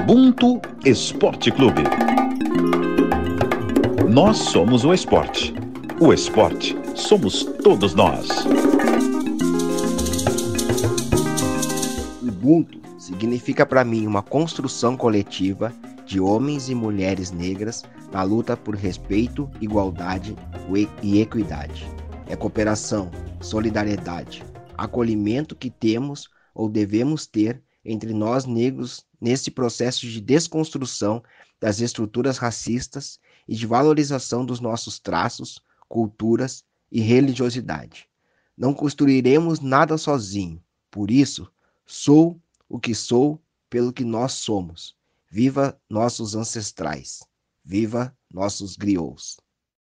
Ubuntu Esporte Clube. Nós somos o esporte. O esporte somos todos nós. Ubuntu significa para mim uma construção coletiva de homens e mulheres negras na luta por respeito, igualdade e equidade. É cooperação, solidariedade, acolhimento que temos ou devemos ter entre nós negros nesse processo de desconstrução das estruturas racistas e de valorização dos nossos traços, culturas e religiosidade. Não construiremos nada sozinho, por isso, sou o que sou pelo que nós somos. Viva nossos ancestrais, viva nossos griots.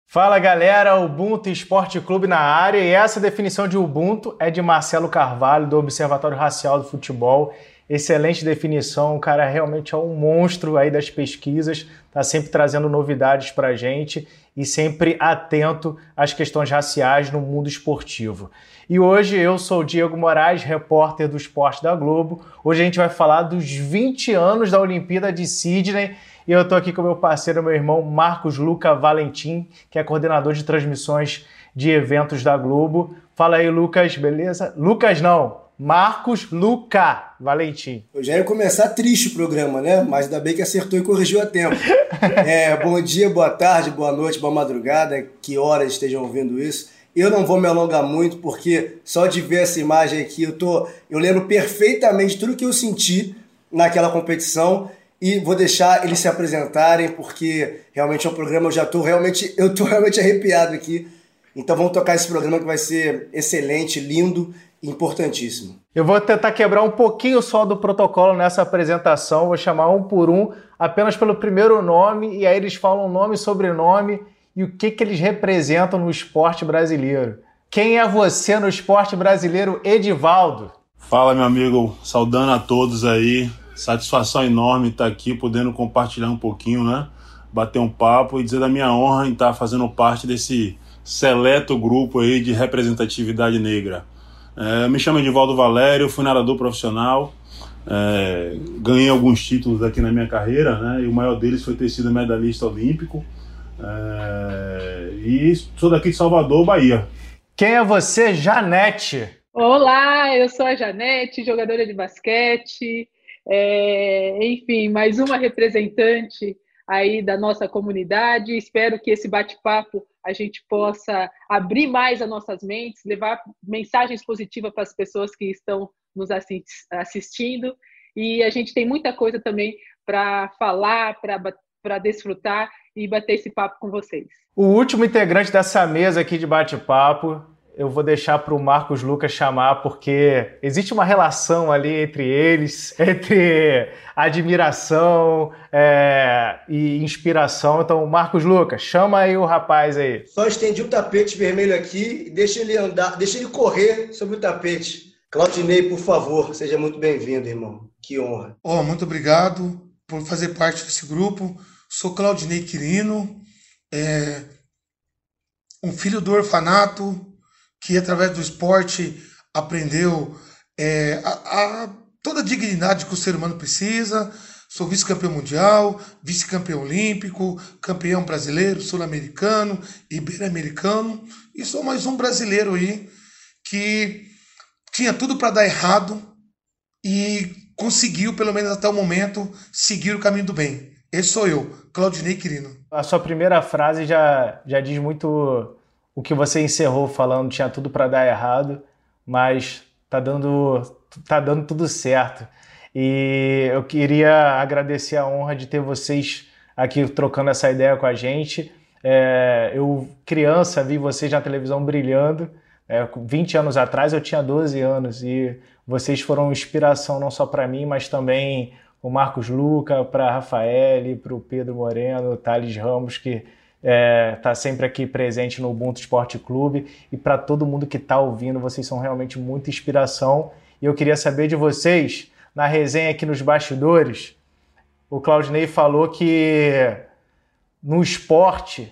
Fala galera, Ubuntu Esporte Clube na área e essa definição de Ubuntu é de Marcelo Carvalho, do Observatório Racial do Futebol excelente definição, o cara realmente é um monstro aí das pesquisas, tá sempre trazendo novidades para gente e sempre atento às questões raciais no mundo esportivo. E hoje eu sou o Diego Moraes, repórter do Esporte da Globo. Hoje a gente vai falar dos 20 anos da Olimpíada de Sydney e eu estou aqui com meu parceiro, meu irmão Marcos Luca Valentim, que é coordenador de transmissões de eventos da Globo. Fala aí, Lucas, beleza? Lucas não, Marcos Luca Valentim. Eu já ia começar triste o programa, né? Mas ainda bem que acertou e corrigiu a tempo. é, bom dia, boa tarde, boa noite, boa madrugada, que horas estejam ouvindo isso. Eu não vou me alongar muito, porque só de ver essa imagem aqui, eu, tô, eu lembro perfeitamente tudo que eu senti naquela competição e vou deixar eles se apresentarem, porque realmente é um programa, eu já estou realmente, eu tô realmente arrepiado aqui. Então vamos tocar esse programa que vai ser excelente, lindo importantíssimo. Eu vou tentar quebrar um pouquinho só do protocolo nessa apresentação, vou chamar um por um, apenas pelo primeiro nome, e aí eles falam nome e sobrenome e o que, que eles representam no esporte brasileiro. Quem é você no esporte brasileiro, Edivaldo? Fala, meu amigo, saudando a todos aí. Satisfação enorme estar aqui, podendo compartilhar um pouquinho, né? Bater um papo e dizer da minha honra em estar fazendo parte desse seleto grupo aí de representatividade negra. É, me chamo Edivaldo Valério, fui nadador profissional, é, ganhei alguns títulos aqui na minha carreira, né? E o maior deles foi ter sido medalhista olímpico. É, e sou daqui de Salvador, Bahia. Quem é você, Janete? Olá, eu sou a Janete, jogadora de basquete. É, enfim, mais uma representante aí da nossa comunidade. Espero que esse bate-papo a gente possa abrir mais as nossas mentes, levar mensagens positivas para as pessoas que estão nos assistindo. E a gente tem muita coisa também para falar, para desfrutar e bater esse papo com vocês. O último integrante dessa mesa aqui de bate-papo eu vou deixar para o Marcos Lucas chamar, porque existe uma relação ali entre eles, entre admiração é, e inspiração. Então, Marcos Lucas, chama aí o rapaz aí. Só estendi o tapete vermelho aqui e deixa ele andar, deixa ele correr sobre o tapete. Claudinei, por favor, seja muito bem-vindo, irmão. Que honra. Oh, muito obrigado por fazer parte desse grupo. Sou Claudinei Quirino, é, um filho do orfanato, que através do esporte aprendeu é, a, a, toda a dignidade que o ser humano precisa. Sou vice-campeão mundial, vice-campeão olímpico, campeão brasileiro, sul-americano, ibero-americano e sou mais um brasileiro aí que tinha tudo para dar errado e conseguiu, pelo menos até o momento, seguir o caminho do bem. Esse sou eu, Claudinei Quirino. A sua primeira frase já, já diz muito o que você encerrou falando tinha tudo para dar errado, mas tá dando, tá dando tudo certo. E eu queria agradecer a honra de ter vocês aqui trocando essa ideia com a gente. É, eu, criança, vi vocês na televisão brilhando. É, 20 anos atrás eu tinha 12 anos e vocês foram inspiração não só para mim, mas também o Marcos Luca, para Rafael, para o Pedro Moreno, Thales Ramos, que está é, tá sempre aqui presente no Ubuntu Esporte Clube e para todo mundo que está ouvindo, vocês são realmente muita inspiração. E eu queria saber de vocês, na resenha aqui nos bastidores, o Claudinei falou que no esporte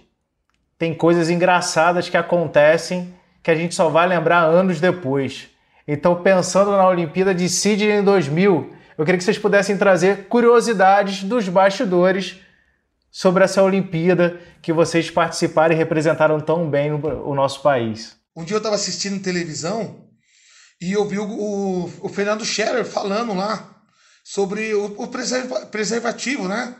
tem coisas engraçadas que acontecem que a gente só vai lembrar anos depois. Então, pensando na Olimpíada de Sydney em 2000, eu queria que vocês pudessem trazer curiosidades dos bastidores sobre essa Olimpíada que vocês participaram e representaram tão bem o, nosso país. Um dia eu estava assistindo televisão e eu vi o, o, o Fernando Scherer falando lá sobre o, o preserva, preservativo, né?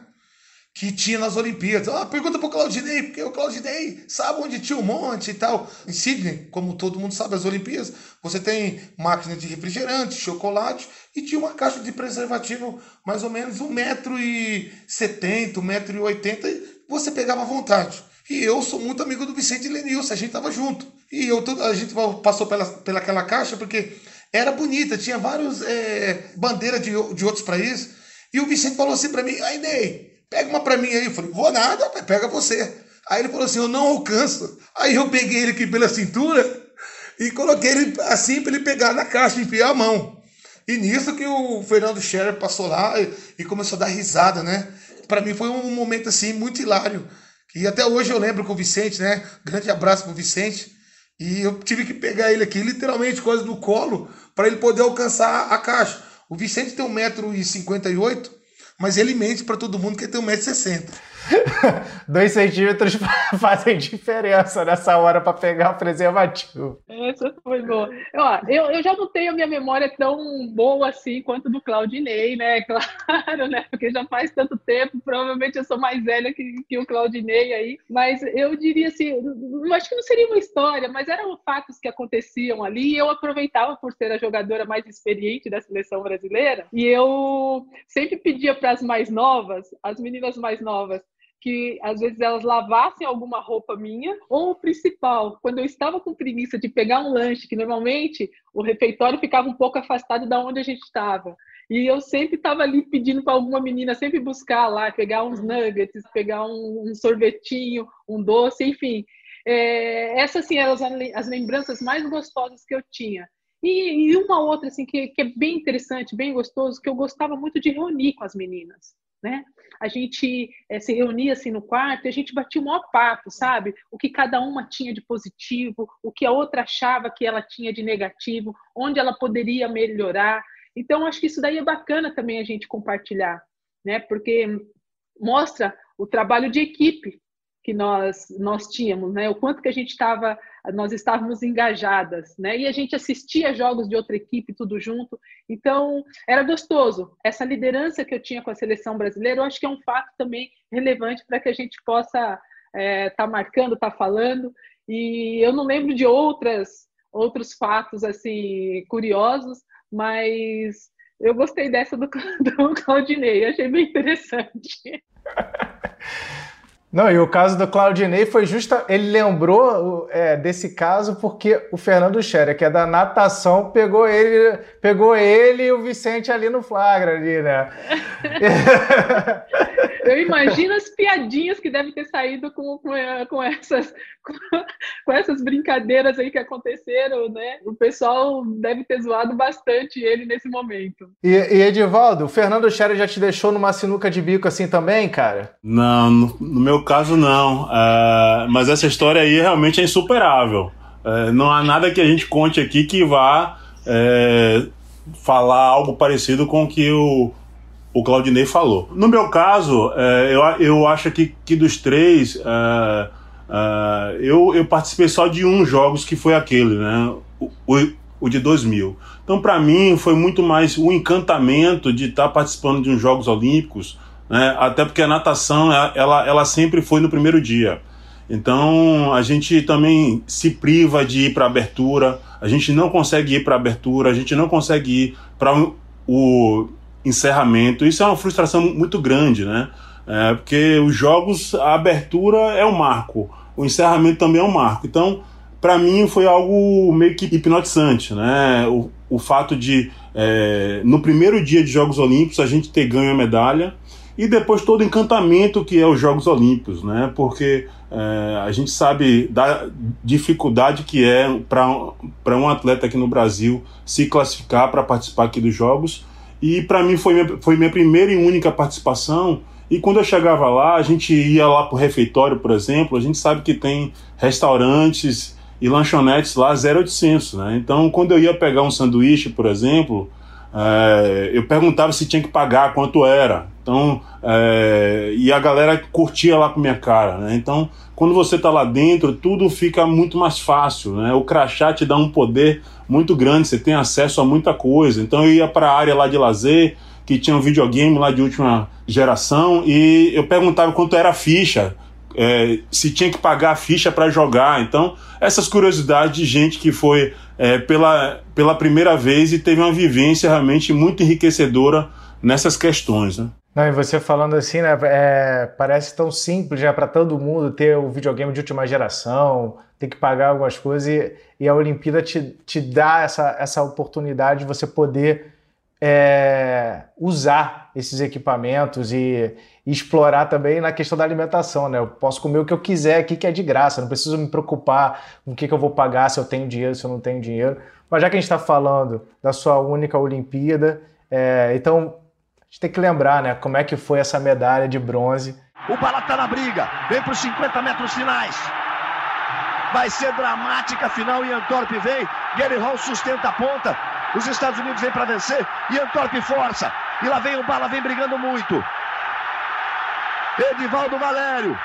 Que tinha nas Olimpíadas. Ah, pergunta pro Claudinei, porque o Claudinei sabe onde tinha um monte e tal. Em Sydney, como todo mundo sabe, as Olimpíadas, você tem máquina de refrigerante, chocolate e tinha uma caixa de preservativo mais ou menos 1,70m, 1,80m, você pegava à vontade. E eu sou muito amigo do Vicente Lenilson, a gente tava junto. E eu, a gente passou pela, pela aquela caixa porque era bonita, tinha várias é, bandeiras de, de outros países. E o Vicente falou assim para mim: aí Ney, pega uma para mim aí. Eu falei: vou nada, pega você. Aí ele falou assim: eu não alcanço. Aí eu peguei ele aqui pela cintura e coloquei ele assim para ele pegar na caixa, enfiar a mão. E nisso que o Fernando Scherer passou lá e, e começou a dar risada, né? Para mim foi um momento assim muito hilário. E até hoje eu lembro com o Vicente, né? Grande abraço pro Vicente. E eu tive que pegar ele aqui, literalmente, quase no colo, para ele poder alcançar a caixa. O Vicente tem 1,58m, mas ele mente para todo mundo que ele tem 1,60m. Dois centímetros fazem diferença nessa hora para pegar o preservativo. Essa foi boa. Ó, eu, eu já não tenho a minha memória tão boa assim quanto do Claudinei, né? Claro, né? Porque já faz tanto tempo, provavelmente eu sou mais velha que, que o Claudinei aí. Mas eu diria assim, acho que não seria uma história, mas eram fatos que aconteciam ali e eu aproveitava por ser a jogadora mais experiente da seleção brasileira e eu sempre pedia para as mais novas, as meninas mais novas, que às vezes elas lavassem alguma roupa minha, ou o principal, quando eu estava com preguiça de pegar um lanche, que normalmente o refeitório ficava um pouco afastado da onde a gente estava. E eu sempre estava ali pedindo para alguma menina sempre buscar lá, pegar uns nuggets, pegar um, um sorvetinho, um doce, enfim. É, essas assim, eram as, as lembranças mais gostosas que eu tinha. E, e uma outra assim que, que, é bem interessante, bem gostoso, que eu gostava muito de reunir com as meninas né? A gente é, se reunia assim no quarto e a gente batia o maior papo, sabe? O que cada uma tinha de positivo, o que a outra achava que ela tinha de negativo, onde ela poderia melhorar. Então, acho que isso daí é bacana também a gente compartilhar, né? Porque mostra o trabalho de equipe que nós nós tínhamos, né? O quanto que a gente estava nós estávamos engajadas, né? E a gente assistia jogos de outra equipe tudo junto. Então, era gostoso. Essa liderança que eu tinha com a seleção brasileira, eu acho que é um fato também relevante para que a gente possa estar é, tá marcando, estar tá falando. E eu não lembro de outras outros fatos assim curiosos, mas eu gostei dessa do, do Claudinei, achei bem interessante. Não, e o caso do Claudinei foi justa. Ele lembrou é, desse caso porque o Fernando Scherer, que é da natação, pegou ele, pegou ele e o Vicente ali no flagra ali, né? Eu imagino as piadinhas que devem ter saído com, com, com essas, com, essas brincadeiras aí que aconteceram, né? O pessoal deve ter zoado bastante ele nesse momento. E, e Edivaldo, o Fernando Scherer já te deixou numa sinuca de bico assim também, cara? Não, no, no meu caso não. Uh, mas essa história aí realmente é insuperável. Uh, não há nada que a gente conte aqui que vá uh, falar algo parecido com o que o o Claudinei falou. No meu caso, é, eu, eu acho que, que dos três, é, é, eu, eu participei só de um jogos que foi aquele, né? O, o, o de 2000. Então, para mim, foi muito mais o encantamento de estar tá participando de uns Jogos Olímpicos, né? até porque a natação, ela, ela sempre foi no primeiro dia. Então, a gente também se priva de ir para abertura, a gente não consegue ir para abertura, a gente não consegue ir para o encerramento. Isso é uma frustração muito grande, né? É, porque os jogos, a abertura é um marco, o encerramento também é um marco. Então, para mim, foi algo meio que hipnotizante, né? O, o fato de, é, no primeiro dia de Jogos Olímpicos, a gente ter ganho a medalha e depois todo o encantamento que é os Jogos Olímpicos, né? Porque é, a gente sabe da dificuldade que é para um atleta aqui no Brasil se classificar para participar aqui dos Jogos e para mim foi minha, foi minha primeira e única participação. E quando eu chegava lá, a gente ia lá pro refeitório, por exemplo, a gente sabe que tem restaurantes e lanchonetes lá 0800, né? Então, quando eu ia pegar um sanduíche, por exemplo, é, eu perguntava se tinha que pagar, quanto era. Então, é, e a galera curtia lá com minha cara, né? Então, quando você está lá dentro, tudo fica muito mais fácil, né? O crachá te dá um poder muito grande, você tem acesso a muita coisa. Então, eu ia para a área lá de lazer, que tinha um videogame lá de última geração, e eu perguntava quanto era a ficha, é, se tinha que pagar a ficha para jogar. Então, essas curiosidades de gente que foi é, pela, pela primeira vez e teve uma vivência realmente muito enriquecedora nessas questões. Né? Não, e você falando assim, né, é, parece tão simples já para todo mundo ter o videogame de última geração, ter que pagar algumas coisas e, e a Olimpíada te, te dá essa, essa oportunidade de você poder é, usar esses equipamentos e, e, explorar também na questão da alimentação, né? Eu posso comer o que eu quiser aqui que é de graça, não preciso me preocupar com o que, que eu vou pagar, se eu tenho dinheiro, se eu não tenho dinheiro. Mas já que a gente está falando da sua única Olimpíada, é, então a gente tem que lembrar, né? Como é que foi essa medalha de bronze. O Bala tá na briga, vem para os 50 metros finais. Vai ser dramática a final e Antorp vem. Gary Hall sustenta a ponta. Os Estados Unidos vêm para vencer e Antorp força. E lá vem o Bala, vem brigando muito. Edivaldo Valério.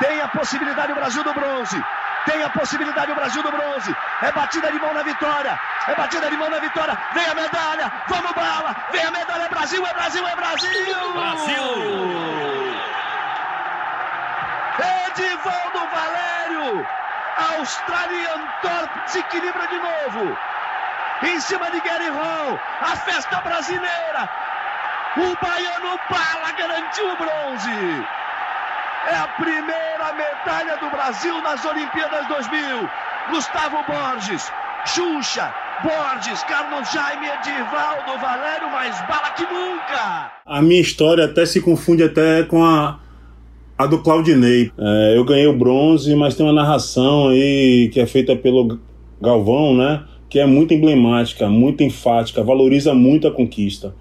Tem a possibilidade o Brasil do bronze. Tem a possibilidade o Brasil do bronze. É batida de mão na vitória. É batida de mão na vitória. Vem a medalha. Vamos, Bala. Vem a medalha. É Brasil, é Brasil, é Brasil. Brasil. Edivaldo Valério. Australian Torp se equilibra de novo em cima de Hall, a festa brasileira. O baiano Bala garantiu o bronze. É a primeira medalha do Brasil nas Olimpíadas 2000. Gustavo Borges, Xuxa, Borges, Carlos Jaime, Edivaldo, Valério, mais bala que nunca. A minha história até se confunde até com a, a do Claudinei. É, eu ganhei o bronze, mas tem uma narração aí que é feita pelo Galvão, né? Que é muito emblemática, muito enfática, valoriza muito a conquista.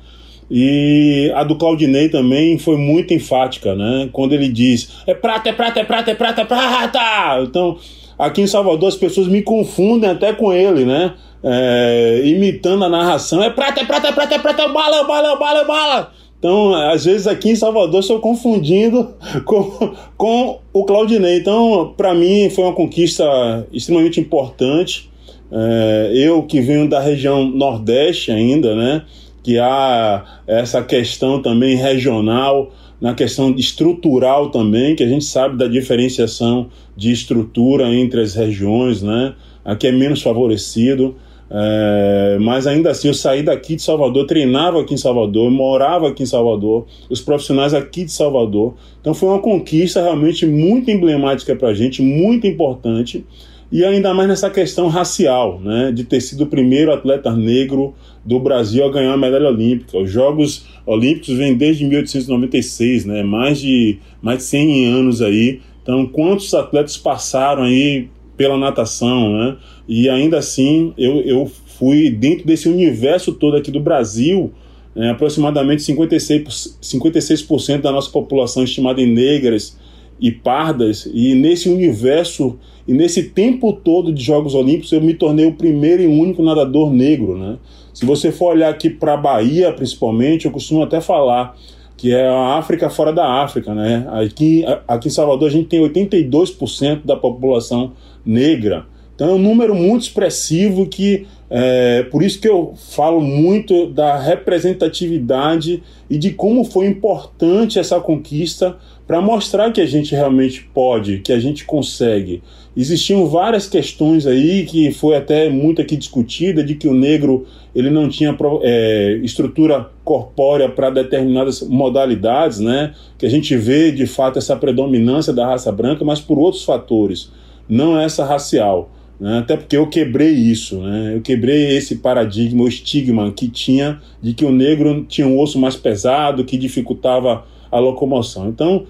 E a do Claudinei também foi muito enfática, né? Quando ele diz: é prata, é prata, é prata, é prata, é prata! Então, aqui em Salvador as pessoas me confundem até com ele, né? É, imitando a narração: é prata, é prata, é prata, é prata, bala, bala, bala, bala! Então, às vezes aqui em Salvador estou confundindo com, com o Claudinei. Então, para mim, foi uma conquista extremamente importante. É, eu que venho da região Nordeste ainda, né? Que há essa questão também regional, na questão estrutural também, que a gente sabe da diferenciação de estrutura entre as regiões, né? Aqui é menos favorecido. É, mas ainda assim, eu saí daqui de Salvador, treinava aqui em Salvador, morava aqui em Salvador, os profissionais aqui de Salvador. Então foi uma conquista realmente muito emblemática para a gente, muito importante e ainda mais nessa questão racial, né, de ter sido o primeiro atleta negro do Brasil a ganhar a medalha olímpica. Os Jogos Olímpicos vêm desde 1896, né, mais de mais de 100 anos aí. Então, quantos atletas passaram aí pela natação, né? E ainda assim, eu, eu fui dentro desse universo todo aqui do Brasil, né, aproximadamente 56%, 56 da nossa população estimada em negras e pardas, e nesse universo e nesse tempo todo de Jogos Olímpicos eu me tornei o primeiro e único nadador negro, né? Se você for olhar aqui para a Bahia, principalmente, eu costumo até falar que é a África fora da África, né? Aqui, aqui em Salvador a gente tem 82% da população negra. Então é um número muito expressivo que é por isso que eu falo muito da representatividade e de como foi importante essa conquista para mostrar que a gente realmente pode, que a gente consegue. Existiam várias questões aí que foi até muito aqui discutida de que o negro ele não tinha é, estrutura corpórea para determinadas modalidades, né? Que a gente vê de fato essa predominância da raça branca, mas por outros fatores, não essa racial. Né? Até porque eu quebrei isso, né? Eu quebrei esse paradigma, o estigma que tinha de que o negro tinha um osso mais pesado, que dificultava a locomoção. Então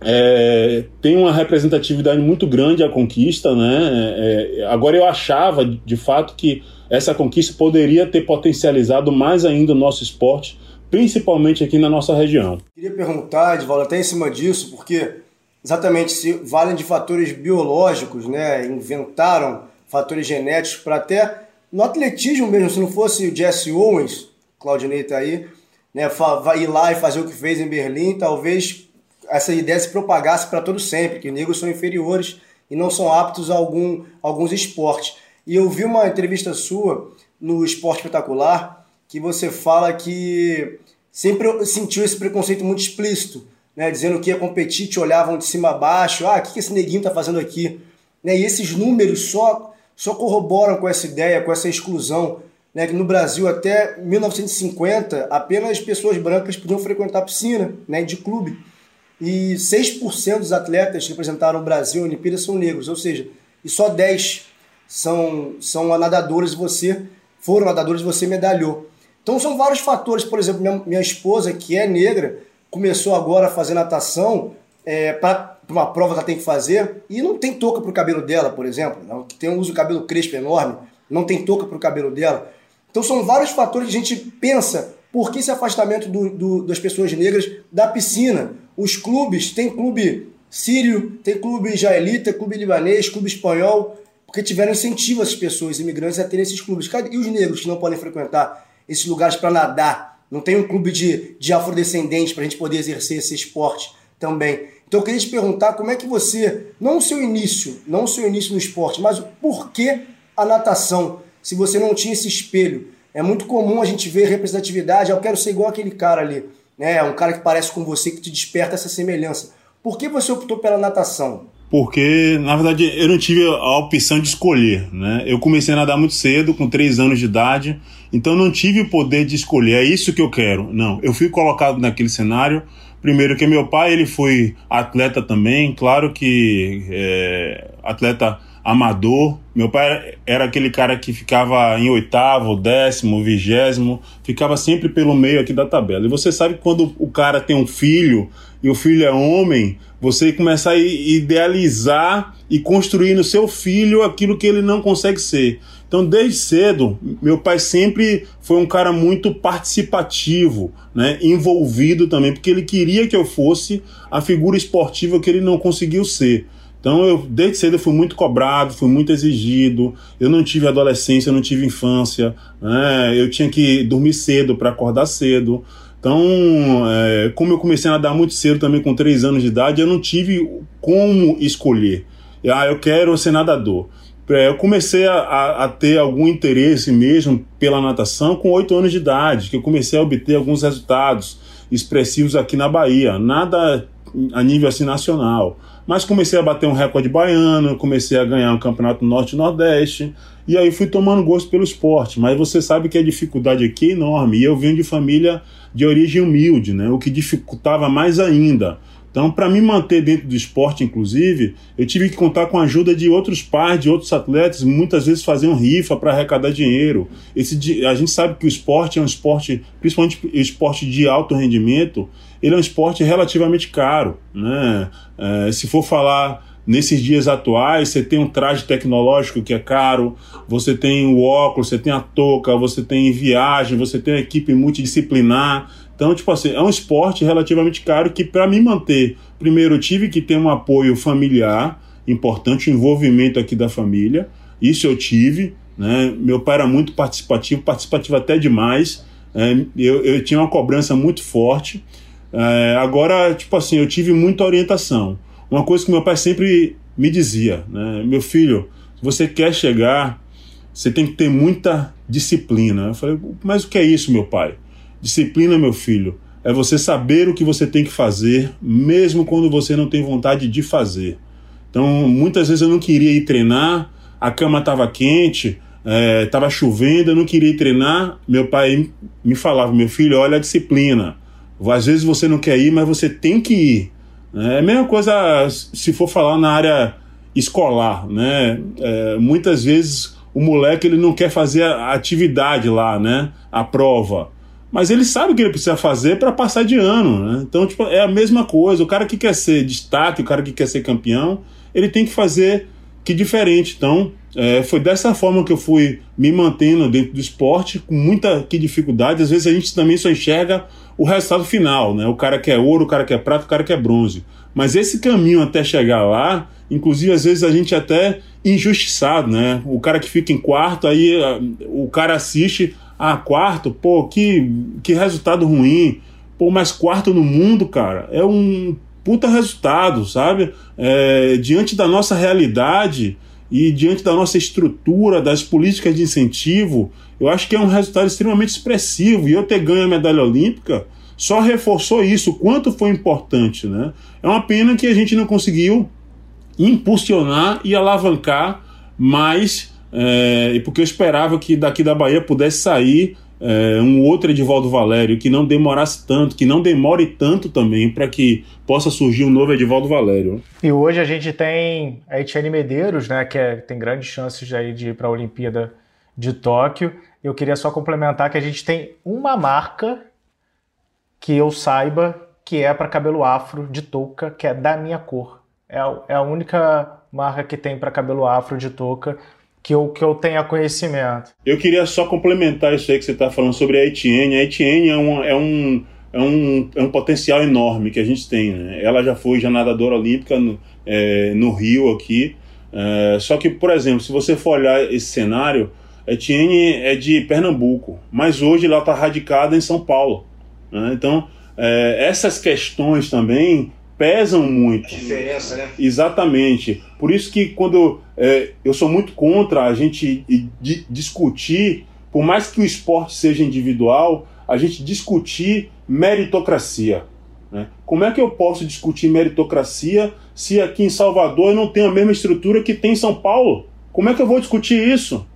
é, tem uma representatividade muito grande a conquista, né? É, é, agora eu achava, de fato, que essa conquista poderia ter potencializado mais ainda o nosso esporte, principalmente aqui na nossa região. Queria perguntar, Edvaldo, até em cima disso, porque exatamente se valem de fatores biológicos, né? Inventaram fatores genéticos para até no atletismo mesmo, se não fosse o Jesse Owens, Claudinei está aí, né, ir lá e fazer o que fez em Berlim, talvez essa ideia se propagasse para todo sempre, que negros são inferiores e não são aptos a algum, alguns esportes. E eu vi uma entrevista sua no Esporte Espetacular que você fala que sempre sentiu esse preconceito muito explícito, né, dizendo que ia competir, te olhavam de cima a baixo, ah, o que esse neguinho está fazendo aqui? Né, e esses números só, só corroboram com essa ideia, com essa exclusão, né, que no Brasil até 1950 apenas pessoas brancas podiam frequentar piscina né, de clube. E 6% dos atletas que representaram o Brasil em Olimpíadas são negros, ou seja, e só 10 são, são nadadores e você foram nadadores e você medalhou. Então são vários fatores, por exemplo, minha, minha esposa, que é negra, começou agora a fazer natação é, para uma prova que ela tem que fazer e não tem touca para o cabelo dela, por exemplo, não, que tem uso de cabelo crespo enorme, não tem touca para o cabelo dela. Então são vários fatores que a gente pensa por que esse afastamento do, do, das pessoas negras da piscina. Os clubes, tem clube sírio, tem clube israelita, clube libanês, clube espanhol, porque tiveram incentivo essas pessoas, imigrantes, a terem esses clubes. E os negros que não podem frequentar esses lugares para nadar? Não tem um clube de, de afrodescendentes para a gente poder exercer esse esporte também. Então eu queria te perguntar como é que você, não o seu início, não o seu início no esporte, mas por que a natação? Se você não tinha esse espelho. É muito comum a gente ver representatividade, eu quero ser igual aquele cara ali, né? Um cara que parece com você, que te desperta essa semelhança. Por que você optou pela natação? Porque, na verdade, eu não tive a opção de escolher, né? Eu comecei a nadar muito cedo, com 3 anos de idade, então não tive o poder de escolher, é isso que eu quero. Não, eu fui colocado naquele cenário, primeiro que meu pai, ele foi atleta também, claro que é, atleta amador. Meu pai era aquele cara que ficava em oitavo, décimo, vigésimo, ficava sempre pelo meio aqui da tabela. E você sabe que quando o cara tem um filho e o filho é homem, você começa a idealizar e construir no seu filho aquilo que ele não consegue ser. Então, desde cedo, meu pai sempre foi um cara muito participativo, né? envolvido também, porque ele queria que eu fosse a figura esportiva que ele não conseguiu ser. Então eu desde cedo eu fui muito cobrado, fui muito exigido. Eu não tive adolescência, eu não tive infância. Né? Eu tinha que dormir cedo para acordar cedo. Então, é, como eu comecei a nadar muito cedo também com 3 anos de idade, eu não tive como escolher. Ah, eu quero ser nadador. É, eu comecei a, a, ter algum interesse mesmo pela natação com 8 anos de idade, que eu comecei a obter alguns resultados expressivos aqui na Bahia. Nada a nível assim nacional. Mas comecei a bater um recorde baiano, comecei a ganhar um campeonato norte-nordeste, e aí fui tomando gosto pelo esporte. Mas você sabe que a dificuldade aqui é enorme, e eu venho de família de origem humilde, né? o que dificultava mais ainda. Então, para me manter dentro do esporte, inclusive, eu tive que contar com a ajuda de outros pais, de outros atletas, muitas vezes faziam rifa para arrecadar dinheiro. Esse, a gente sabe que o esporte é um esporte, principalmente esporte de alto rendimento, ele é um esporte relativamente caro. Né? É, se for falar nesses dias atuais, você tem um traje tecnológico que é caro, você tem o óculos, você tem a touca, você tem viagem, você tem uma equipe multidisciplinar. Então, tipo assim, é um esporte relativamente caro que, para me manter, primeiro eu tive que ter um apoio familiar importante, um envolvimento aqui da família. Isso eu tive. Né? Meu pai era muito participativo, participativo até demais. É, eu, eu tinha uma cobrança muito forte. É, agora, tipo assim, eu tive muita orientação. Uma coisa que meu pai sempre me dizia, né? Meu filho, se você quer chegar, você tem que ter muita disciplina. Eu falei, mas o que é isso, meu pai? Disciplina, meu filho, é você saber o que você tem que fazer, mesmo quando você não tem vontade de fazer. Então, muitas vezes eu não queria ir treinar, a cama estava quente, estava é, chovendo, eu não queria ir treinar. Meu pai me falava: meu filho, olha a disciplina. Às vezes você não quer ir, mas você tem que ir. É a mesma coisa se for falar na área escolar, né? É, muitas vezes o moleque ele não quer fazer a atividade lá, né? A prova mas ele sabe o que ele precisa fazer para passar de ano. Né? Então, tipo, é a mesma coisa. O cara que quer ser destaque, o cara que quer ser campeão, ele tem que fazer que diferente. Então, é, foi dessa forma que eu fui me mantendo dentro do esporte, com muita que dificuldade. Às vezes a gente também só enxerga o resultado final, né? O cara que é ouro, o cara que é prata, o cara que é bronze. Mas esse caminho até chegar lá, inclusive às vezes a gente até injustiçado, né? O cara que fica em quarto, aí o cara assiste Ah, quarto, pô, que, que resultado ruim. Pô, mas quarto no mundo, cara, é um puta resultado, sabe? É, diante da nossa realidade e diante da nossa estrutura, das políticas de incentivo, eu acho que é um resultado extremamente expressivo. E eu ter ganho a medalha olímpica só reforçou isso, o quanto foi importante, né? É uma pena que a gente não conseguiu impulsionar e alavancar mais, é, porque eu esperava que daqui da Bahia pudesse sair é, um outro Edivaldo Valério, que não demorasse tanto, que não demore tanto também para que possa surgir um novo Edivaldo Valério. E hoje a gente tem a Etienne Medeiros, né, que é, tem grandes chances de ir para a Olimpíada de Tóquio. Eu queria só complementar que a gente tem uma marca que eu saiba que é para cabelo afro de touca, que é da minha cor. É é a única marca que tem para cabelo afro de touca que eu, que eu tenha conhecimento. Eu queria só complementar isso aí que você está falando sobre a Etienne. A Etienne é um, é um, é um, é um potencial enorme que a gente tem. Né? Ela já foi já nadadora olímpica no, é, no Rio aqui. É, só que, por exemplo, se você for olhar esse cenário, a Etienne é de Pernambuco, mas hoje ela está radicada em São Paulo. Né? Então, é, essas questões também pesam muito. A diferença, né? Exatamente. Por isso que quando é, eu sou muito contra a gente discutir, por mais que o esporte seja individual, a gente discutir meritocracia. Né? Como é que eu posso discutir meritocracia se aqui em Salvador eu não tenho a mesma estrutura que tem em São Paulo? Como é que eu vou discutir isso?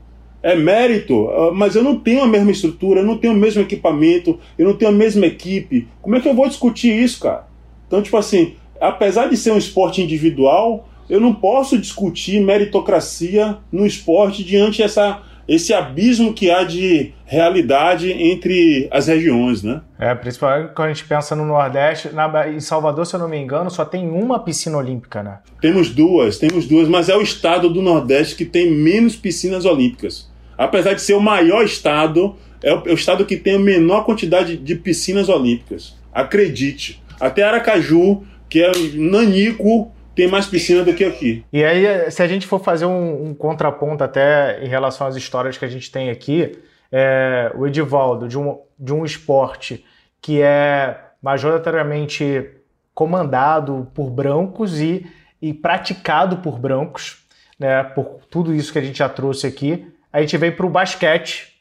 É mérito, ah, mas eu não tenho a mesma estrutura, eu não tenho o mesmo equipamento, eu não tenho a mesma equipe. Como é que eu vou discutir isso, cara? Então, tipo assim, apesar de ser um esporte individual, eu não posso discutir meritocracia no esporte diante essa esse abismo que há de realidade entre as regiões, né? É, principalmente quando a gente pensa no Nordeste, na, em Salvador, se eu não me engano, só tem uma piscina olímpica, né? Temos duas, temos duas, mas é o estado do Nordeste que tem menos piscinas olímpicas. Apesar de ser o maior estado, é o, é o estado que tem a menor quantidade de piscinas olímpicas. Acredite. Até Aracaju, que é nanico, tem mais piscina do que aqui. E aí, se a gente for fazer um, um contraponto até em relação às histórias que a gente tem aqui, é, o Edivaldo, de um, de um esporte que é majoritariamente comandado por brancos e, e praticado por brancos, né, por tudo isso que a gente já trouxe aqui, a gente vem para o basquete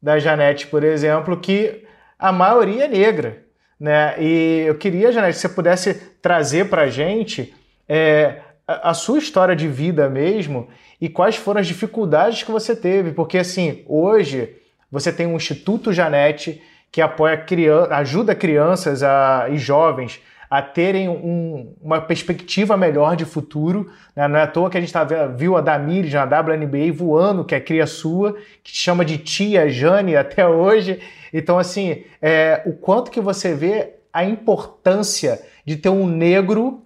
da Janete, por exemplo, que a maioria é negra. Né? E eu queria, Janete, que você pudesse trazer para a gente é, a sua história de vida mesmo e quais foram as dificuldades que você teve. Porque, assim, hoje você tem um Instituto Janete que apoia criança, ajuda crianças a, e jovens a terem um, uma perspectiva melhor de futuro. Né? Não é à toa que a gente tá, viu a Damires na WNBA voando, que é cria sua, que chama de tia Jane até hoje. Então, assim, é, o quanto que você vê a importância de ter um negro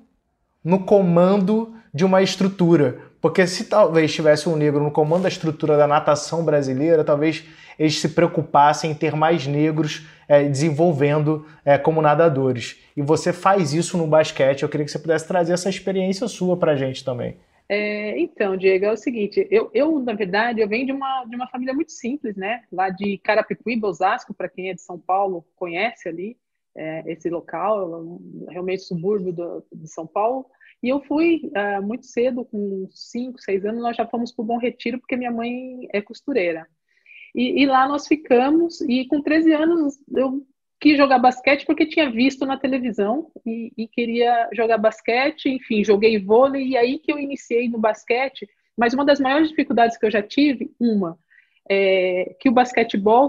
no comando de uma estrutura. Porque se talvez tivesse um negro no comando da estrutura da natação brasileira, talvez eles se preocupassem em ter mais negros é, desenvolvendo é, como nadadores. E você faz isso no basquete. Eu queria que você pudesse trazer essa experiência sua para a gente também. É, então, Diego, é o seguinte, eu, eu, na verdade, eu venho de uma, de uma família muito simples, né? Lá de Carapicuíba, Osasco, para quem é de São Paulo, conhece ali é, esse local, realmente subúrbio do, de São Paulo. E eu fui uh, muito cedo, com 5, 6 anos, nós já fomos para o Bom Retiro, porque minha mãe é costureira. E, e, lá nós ficamos, e com 13 anos eu quis jogar basquete porque tinha visto na televisão e, e, queria jogar basquete, enfim, joguei vôlei, e aí que eu iniciei no basquete. Mas uma das maiores dificuldades que eu já tive, uma, é que o basquetebol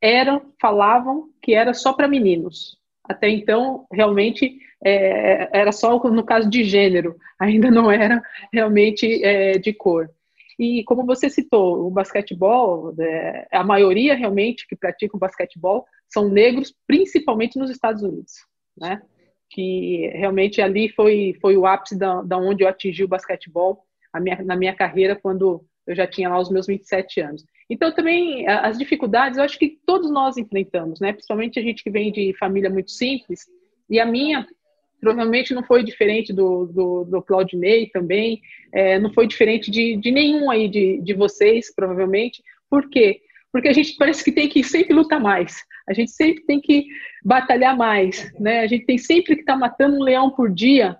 era, falavam que era só para meninos. Até então, realmente, é, era só no caso de gênero, ainda não era realmente é, de cor. E como você citou, o basquetebol, é, a maioria realmente que pratica o basquetebol são negros, principalmente nos Estados Unidos, né? Que realmente ali foi, foi o ápice da, da onde eu atingi o basquetebol minha, na minha carreira, quando eu já tinha lá os meus 27 anos. Então, também, as dificuldades, eu acho que todos nós enfrentamos, né? Principalmente a gente que vem de família muito simples, e a minha provavelmente não foi diferente do, do, do Claudinei também, é, não foi diferente de, de nenhum aí de, de vocês, provavelmente. Por quê? porque a gente parece que tem que sempre lutar mais, a gente sempre tem que batalhar mais, né? A gente tem sempre que estar tá matando um leão por dia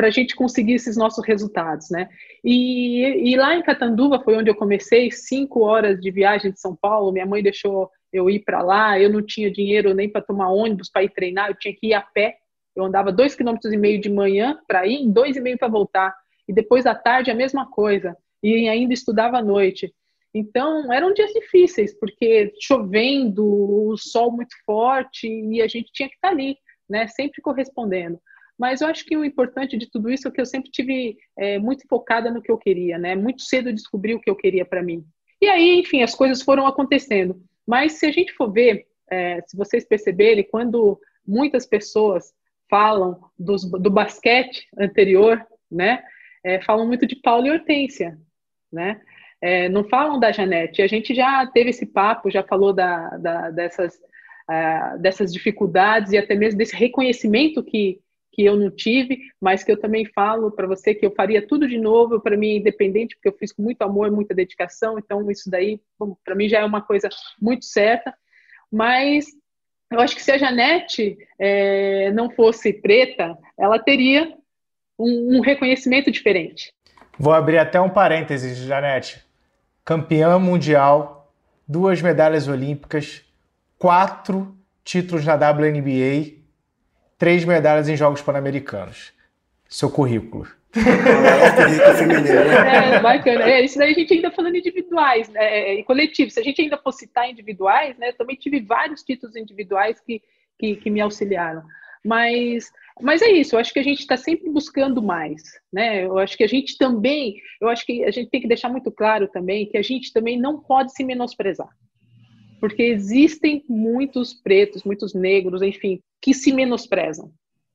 para a gente conseguir esses nossos resultados, né? E, e, lá em Catanduva foi onde eu comecei, cinco horas de viagem de São Paulo. Minha mãe deixou eu ir para lá. Eu não tinha dinheiro nem para tomar ônibus para ir treinar. Eu tinha que ir a pé. Eu andava dois quilômetros e meio de manhã para ir, dois e meio para voltar. E depois da tarde a mesma coisa. E ainda estudava à noite. Então, eram dias difíceis, porque chovendo, o sol muito forte, e a gente tinha que estar ali, né, sempre correspondendo. Mas eu acho que o importante de tudo isso é que eu sempre tive é, muito focada no que eu queria, né? Muito cedo descobri o que eu queria para mim. E aí, enfim, as coisas foram acontecendo. Mas se a gente for ver, é, se vocês perceberem, quando muitas pessoas falam dos, do basquete anterior, né? É, falam muito de Paulo e Hortência, né? É, não falam da Janete. A gente já teve esse papo, já falou da, da, dessas, uh, dessas dificuldades e até mesmo desse reconhecimento que, que eu não tive, mas que eu também falo para você que eu faria tudo de novo, para mim, independente, porque eu fiz com muito amor, muita dedicação, então isso daí, para mim, já é uma coisa muito certa. Mas eu acho que se a Janete é, não fosse preta, ela teria um, um reconhecimento diferente. Vou abrir até um parênteses, Janete campeã mundial, duas medalhas olímpicas, quatro títulos na WNBA, três medalhas em Jogos Pan-Americanos. Seu currículo. é, bacana. É, isso daí a gente ainda falando individuais, né, é, é coletivos. Se a gente ainda for citar individuais, né, também tive vários títulos individuais que, que, que me auxiliaram. Mas, mas é isso, eu acho que a gente está sempre buscando mais, né? Eu acho que a gente também, eu acho que a gente tem que deixar muito claro também que a gente também não pode se menosprezar. Porque existem muitos pretos, muitos negros, enfim, que se menosprezam.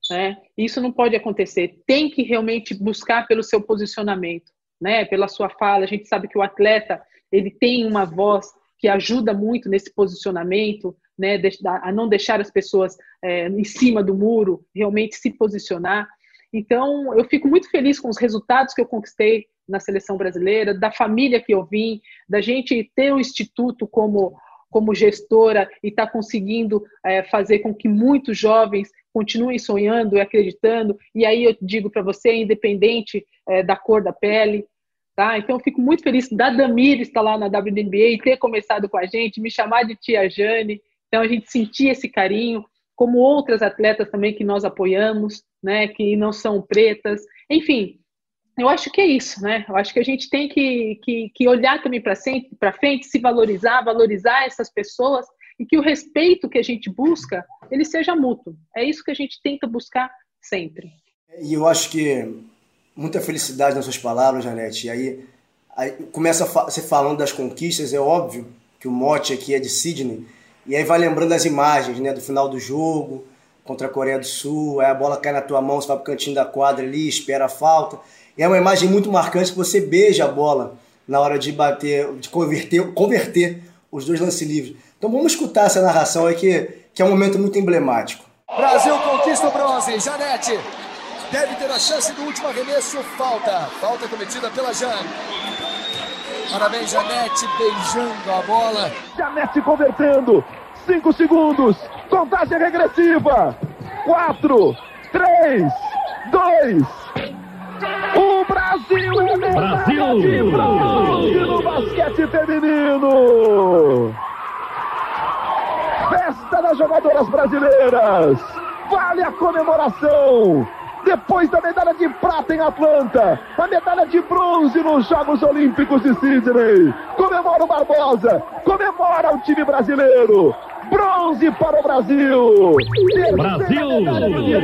Né? Isso não pode acontecer. Tem que realmente buscar pelo seu posicionamento, né? Pela sua fala. A gente sabe que o atleta ele tem uma voz que ajuda muito nesse posicionamento, né, a não deixar as pessoas é, em cima do muro, realmente se posicionar. Então, eu fico muito feliz com os resultados que eu conquistei na seleção brasileira, da família que eu vim, da gente ter o instituto como como gestora e estar tá conseguindo é, fazer com que muitos jovens continuem sonhando e acreditando. E aí eu digo para você, independente é, da cor da pele, Tá? Então, eu fico muito feliz da Damir estar lá na WNBA e ter começado com a gente, me chamar de tia Jane. Então, a gente sentir esse carinho, como outras atletas também que nós apoiamos, né, que não são pretas. Enfim, eu acho que é isso, né? Eu acho que a gente tem que, que, que olhar também para frente, se valorizar, valorizar essas pessoas e que o respeito que a gente busca, ele seja mútuo. É isso que a gente tenta buscar sempre. E eu acho que muita felicidade nas suas palavras, Janete. E aí, aí começa você falando das conquistas, é óbvio que o mote aqui é de Sydney, e aí vai lembrando as imagens né, do final do jogo contra a Coreia do Sul, aí a bola cai na tua mão, você vai pro cantinho da quadra ali, espera a falta. E é uma imagem muito marcante que você beija a bola na hora de bater, de converter, converter os dois lances livres. Então vamos escutar essa narração aí que, que é um momento muito emblemático. Brasil conquista o bronze, Janete deve ter a chance do último arremesso. Falta, falta cometida pela Jane. Parabéns, Janete, beijando a bola. Janete convertendo. Cinco segundos. Contagem regressiva. Quatro, três, dois. O Brasil é Brasil de bronze no basquete feminino. Festa das jogadoras brasileiras. Vale a comemoração depois da medalha de prata em Atlanta, a medalha de bronze nos Jogos Olímpicos de Sydney. Comemora o Barbosa, comemora o time brasileiro. Bronze para o Brasil! Brasil!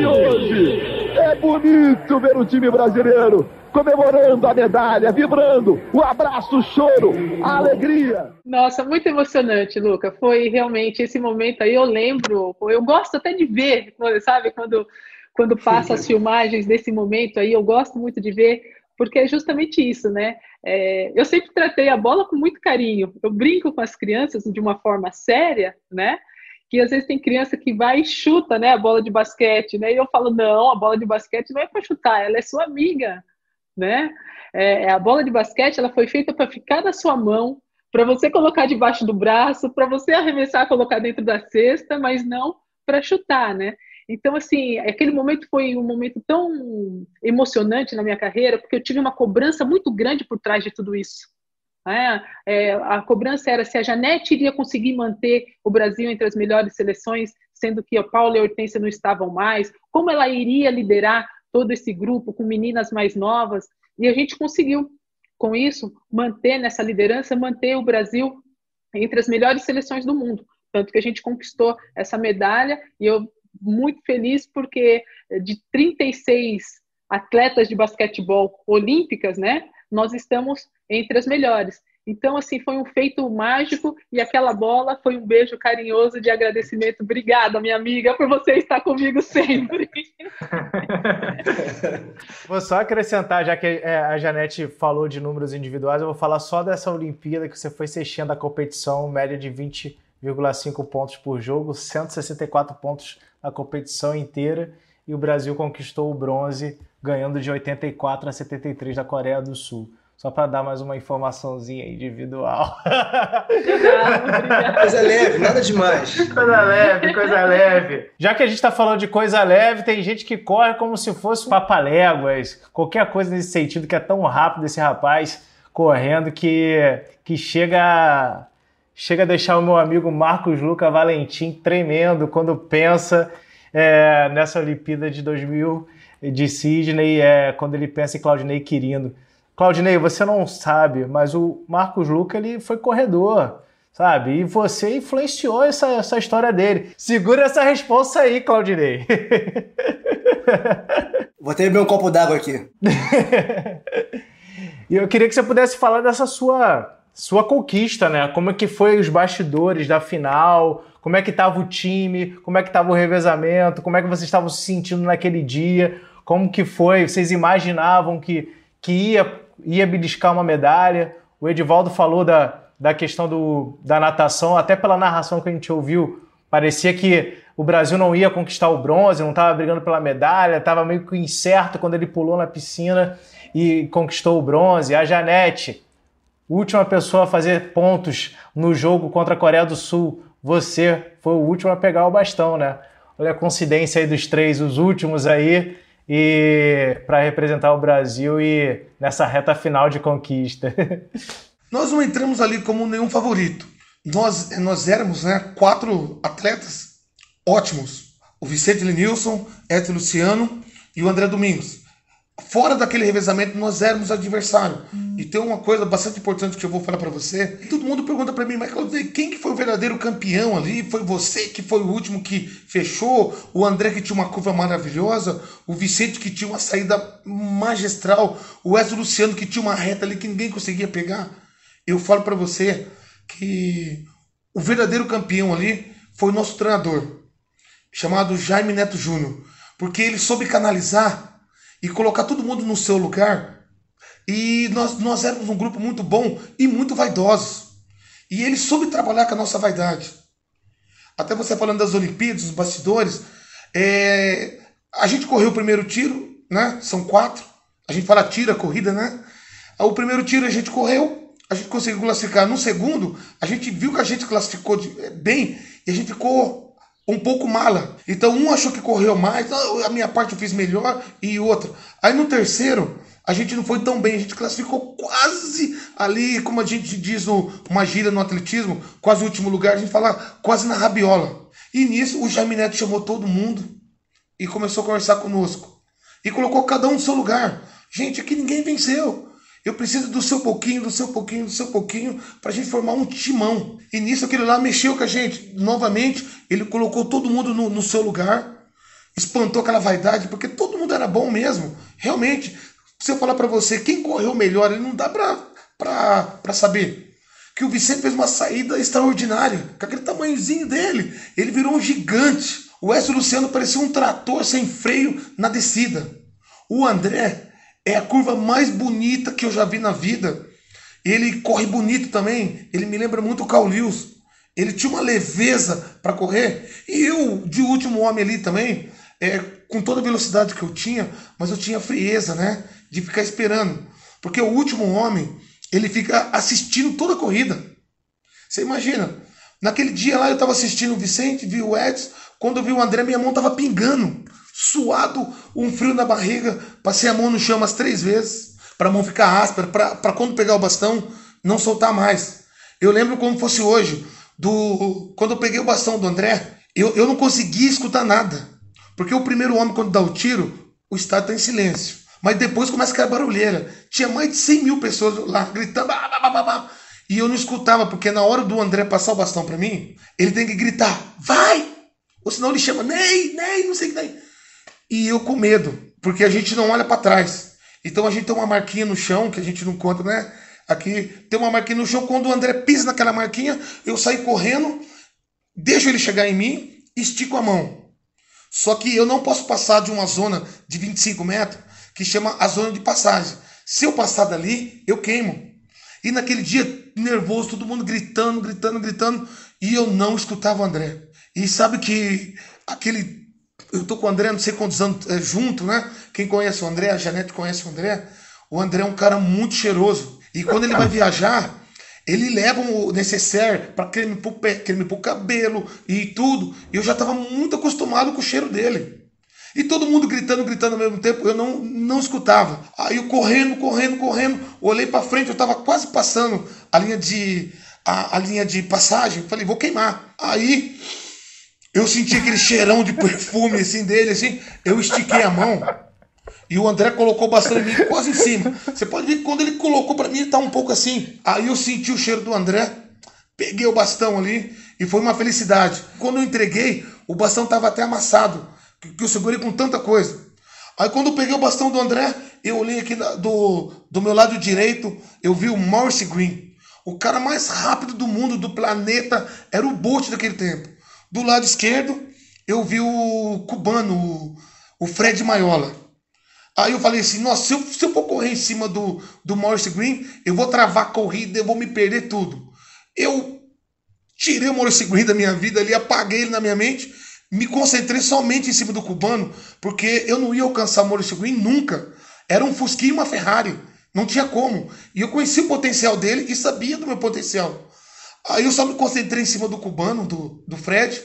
Hoje. É bonito ver o time brasileiro comemorando a medalha, vibrando, o abraço, o choro, a alegria. Nossa, muito emocionante, Luca. Foi realmente esse momento aí, eu lembro, eu gosto até de ver, sabe, quando quando passa as filmagens desse momento aí, eu gosto muito de ver, porque é justamente isso, né? É, eu sempre tratei a bola com muito carinho. Eu brinco com as crianças de uma forma séria, né? Que às vezes tem criança que vai e chuta, né, a bola de basquete, né? E eu falo não, a bola de basquete não é para chutar, ela é sua amiga, né? É, a bola de basquete ela foi feita para ficar na sua mão, para você colocar debaixo do braço, para você arremessar, colocar dentro da cesta, mas não para chutar, né? Então, assim, aquele momento foi um momento tão emocionante na minha carreira, porque eu tive uma cobrança muito grande por trás de tudo isso. É, é, a cobrança era se a Janete iria conseguir manter o Brasil entre as melhores seleções, sendo que a Paula e a Hortência não estavam mais, como ela iria liderar todo esse grupo com meninas mais novas, e a gente conseguiu, com isso, manter nessa liderança, manter o Brasil entre as melhores seleções do mundo. Tanto que a gente conquistou essa medalha, e eu muito feliz porque de 36 atletas de basquetebol olímpicas, né, nós estamos entre as melhores. Então, assim, foi um feito mágico e aquela bola foi um beijo carinhoso de agradecimento. Obrigada, minha amiga, por você estar comigo sempre. vou só acrescentar, já que é, a Janete falou de números individuais, eu vou falar só dessa Olimpíada que você foi sextando a competição, média de 20,5 pontos por jogo, 164 pontos na competição inteira e o Brasil conquistou o bronze, ganhando de 84 a 73 da Coreia do Sul. Só para dar mais uma informaçãozinha individual. coisa leve, nada demais. Coisa leve, coisa leve. Já que a gente está falando de coisa leve, tem gente que corre como se fosse um papaléguas, qualquer coisa nesse sentido, que é tão rápido esse rapaz correndo que, que chega, chega a deixar o meu amigo Marcos Luca Valentim tremendo quando pensa é, nessa Olimpíada de 2000 de Sydney, é, quando ele pensa em Claudinei Quirino. Claudinei, você não sabe, mas o Marcos Luca ele foi corredor, sabe? E você influenciou essa, essa história dele. Segura essa resposta aí, Claudinei. Vou beber um copo d'água aqui. e eu queria que você pudesse falar dessa sua sua conquista, né? Como é que foi os bastidores da final? Como é que estava o time? Como é que estava o revezamento? Como é que vocês estavam se sentindo naquele dia? Como que foi? Vocês imaginavam que, que ia ia beliscar uma medalha. O Edivaldo falou da, da questão do, da natação, até pela narração que a gente ouviu, parecia que o Brasil não ia conquistar o bronze, não estava brigando pela medalha, estava meio que incerto quando ele pulou na piscina e conquistou o bronze. A Janete, última pessoa a fazer pontos no jogo contra a Coreia do Sul, você foi o último a pegar o bastão, né? Olha a coincidência aí dos três, os últimos aí e para representar o Brasil e nessa reta final de conquista. Nós não entramos ali como nenhum favorito. Nós, nós éramos né, quatro atletas ótimos. O Vicente Lenilson, Edson Luciano e o André Domingos fora daquele revezamento, nós éramos adversário. Hum. E tem uma coisa bastante importante que eu vou falar para você. Todo mundo pergunta para mim, mas quem que foi o verdadeiro campeão ali? Foi você que foi o último que fechou? O André que tinha uma curva maravilhosa? O Vicente que tinha uma saída magistral? O Wesley Luciano que tinha uma reta ali que ninguém conseguia pegar? Eu falo para você que o verdadeiro campeão ali foi o nosso treinador, chamado Jaime Neto Júnior. Porque ele soube canalizar e colocar todo mundo no seu lugar. E nós, nós éramos um grupo muito bom e muito vaidosos. E ele soube trabalhar com a nossa vaidade. Até você falando das Olimpíadas, dos bastidores, é, a gente correu o primeiro tiro, né? São quatro. A gente fala tira, corrida, né? O primeiro tiro a gente correu, a gente conseguiu classificar. No segundo, a gente viu que a gente classificou bem e a gente ficou um pouco mala. Então um achou que correu mais, ah, a minha parte eu fiz melhor e outro. Aí no terceiro, a gente não foi tão bem, a gente classificou quase ali, como a gente diz no, uma no atletismo, quase o último lugar, a gente fala quase na rabiola. E nisso o Jaime Neto chamou todo mundo e começou a conversar conosco. E colocou cada um no seu lugar. Gente, aqui ninguém venceu. Eu preciso do seu pouquinho, do seu pouquinho, do seu pouquinho, para a gente formar um timão. E nisso aquele lá mexeu com a gente. Novamente, ele colocou todo mundo no, no seu lugar, espantou aquela vaidade, porque todo mundo era bom mesmo. Realmente, se eu falar para você quem correu melhor, ele não dá para saber. Que o Vicente fez uma saída extraordinária, com aquele tamanhozinho dele. Ele virou um gigante. O Wesley Luciano parecia um trator sem freio na descida. O André é a curva mais bonita que eu já vi na vida. Ele corre bonito também. Ele me lembra muito o Carl Lewis. Ele tinha uma leveza para correr. E eu, de último homem ali também, é, com toda a velocidade que eu tinha, mas eu tinha frieza, né? De ficar esperando. Porque o último homem, ele fica assistindo toda a corrida. Você imagina, naquele dia lá eu estava assistindo o Vicente, vi o Edson, quando eu vi o André, minha mão estava pingando, suado, um frio na barriga, passei a mão no chão umas três vezes, para a mão ficar áspera, para quando pegar o bastão, não soltar mais. Eu lembro como fosse hoje, do quando eu peguei o bastão do André, eu, eu não conseguia escutar nada. Porque o primeiro homem, quando dá o tiro, o estádio está em silêncio. Mas depois começa a cair barulheira. Tinha mais de 100 mil pessoas lá gritando. Bah, bah, bah, e eu não escutava, porque na hora do André passar o bastão para mim, ele tem que gritar: vai! Ou senão ele chama Ney, Ney, não sei o que tem. E eu com medo, porque a gente não olha para trás. Então a gente tem uma marquinha no chão, que a gente não conta, né? Aqui tem uma marquinha no chão. Quando o André pisa naquela marquinha, eu saio correndo, deixo ele chegar em mim, estico a mão. Só que eu não posso passar de uma zona de 25 metros que chama a zona de passagem. Se eu passar dali, eu queimo. E naquele dia, nervoso, todo mundo gritando, gritando, gritando, e eu não escutava o André. E sabe que aquele. Eu tô com o André, não sei quantos anos é, junto, né? Quem conhece o André, a Janete conhece o André. O André é um cara muito cheiroso. E quando ele vai viajar, ele leva o necessaire para creme pro pé, creme pro cabelo e tudo. E eu já estava muito acostumado com o cheiro dele. E todo mundo gritando, gritando ao mesmo tempo, eu não, não escutava. Aí eu correndo, correndo, correndo, olhei para frente, eu estava quase passando a linha de a, a, linha de passagem, falei, vou queimar. Aí eu senti aquele cheirão de perfume assim dele, assim, eu estiquei a mão. E o André colocou bastante em mim, quase em cima. Você pode ver que quando ele colocou para mim, ele tá um pouco assim. Aí eu senti o cheiro do André, peguei o bastão ali e foi uma felicidade. Quando eu entreguei, o bastão estava até amassado que eu segurei com tanta coisa. Aí quando eu peguei o bastão do André, eu olhei aqui do, do meu lado direito, eu vi o Morris Green. O cara mais rápido do mundo, do planeta, era o Bolt daquele tempo. Do lado esquerdo, eu vi o cubano, o Fred Maiola. Aí eu falei assim, nossa, se eu, se eu for correr em cima do, do Morris Green, eu vou travar a corrida, eu vou me perder tudo. Eu tirei o Morris Green da minha vida ali, apaguei ele na minha mente me concentrei somente em cima do cubano, porque eu não ia alcançar o Maurício Green nunca. Era um Fusquinha e uma Ferrari. Não tinha como. E eu conheci o potencial dele e sabia do meu potencial. Aí eu só me concentrei em cima do cubano, do, do Fred.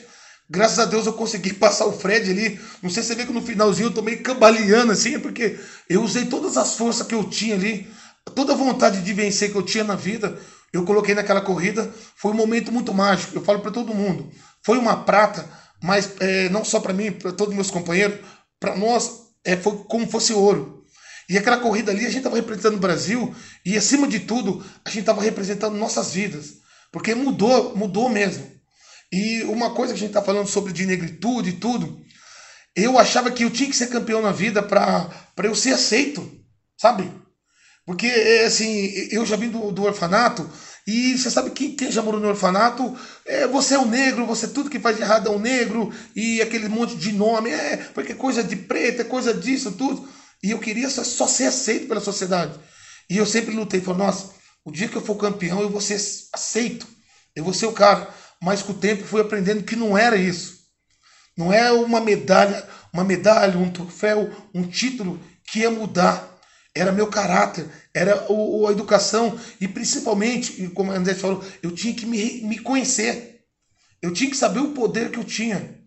Graças a Deus eu consegui passar o Fred ali. Não sei se você vê que no finalzinho eu tô meio cambaleando assim, porque eu usei todas as forças que eu tinha ali, toda a vontade de vencer que eu tinha na vida. Eu coloquei naquela corrida. Foi um momento muito mágico. Eu falo para todo mundo. Foi uma prata mas é, não só para mim, para todos os meus companheiros, para nós é, foi como fosse ouro. E aquela corrida ali a gente estava representando o Brasil e acima de tudo a gente estava representando nossas vidas, porque mudou, mudou mesmo. E uma coisa que a gente está falando sobre de negritude e tudo, eu achava que eu tinha que ser campeão na vida para eu ser aceito, sabe? Porque, é, assim, eu já vim do, do orfanato e você sabe que quem já morou no orfanato, é, você é um negro, você tudo que faz de errado é um negro, e aquele monte de nome, é, porque coisa de preto, é coisa disso, tudo. E eu queria só, só ser aceito pela sociedade. E eu sempre lutei, falei, nossa, o dia que eu for campeão, eu vou ser aceito, eu vou ser o cara. Mas com o tempo fui aprendendo que não era isso. Não é uma medalha, uma medalha, um troféu, um título que ia mudar era meu caráter, era o, a educação e principalmente, como a André falou, eu tinha que me, me conhecer. Eu tinha que saber o poder que eu tinha.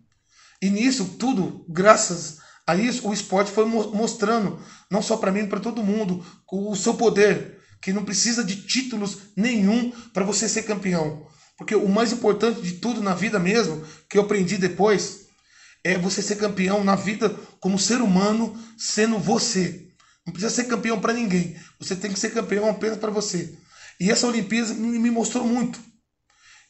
E nisso tudo, graças a isso, o esporte foi mostrando, não só para mim, para todo mundo, o seu poder, que não precisa de títulos nenhum para você ser campeão. Porque o mais importante de tudo na vida mesmo, que eu aprendi depois, é você ser campeão na vida como ser humano, sendo você. Não precisa ser campeão para ninguém. Você tem que ser campeão apenas para você. E essa Olimpíada me mostrou muito.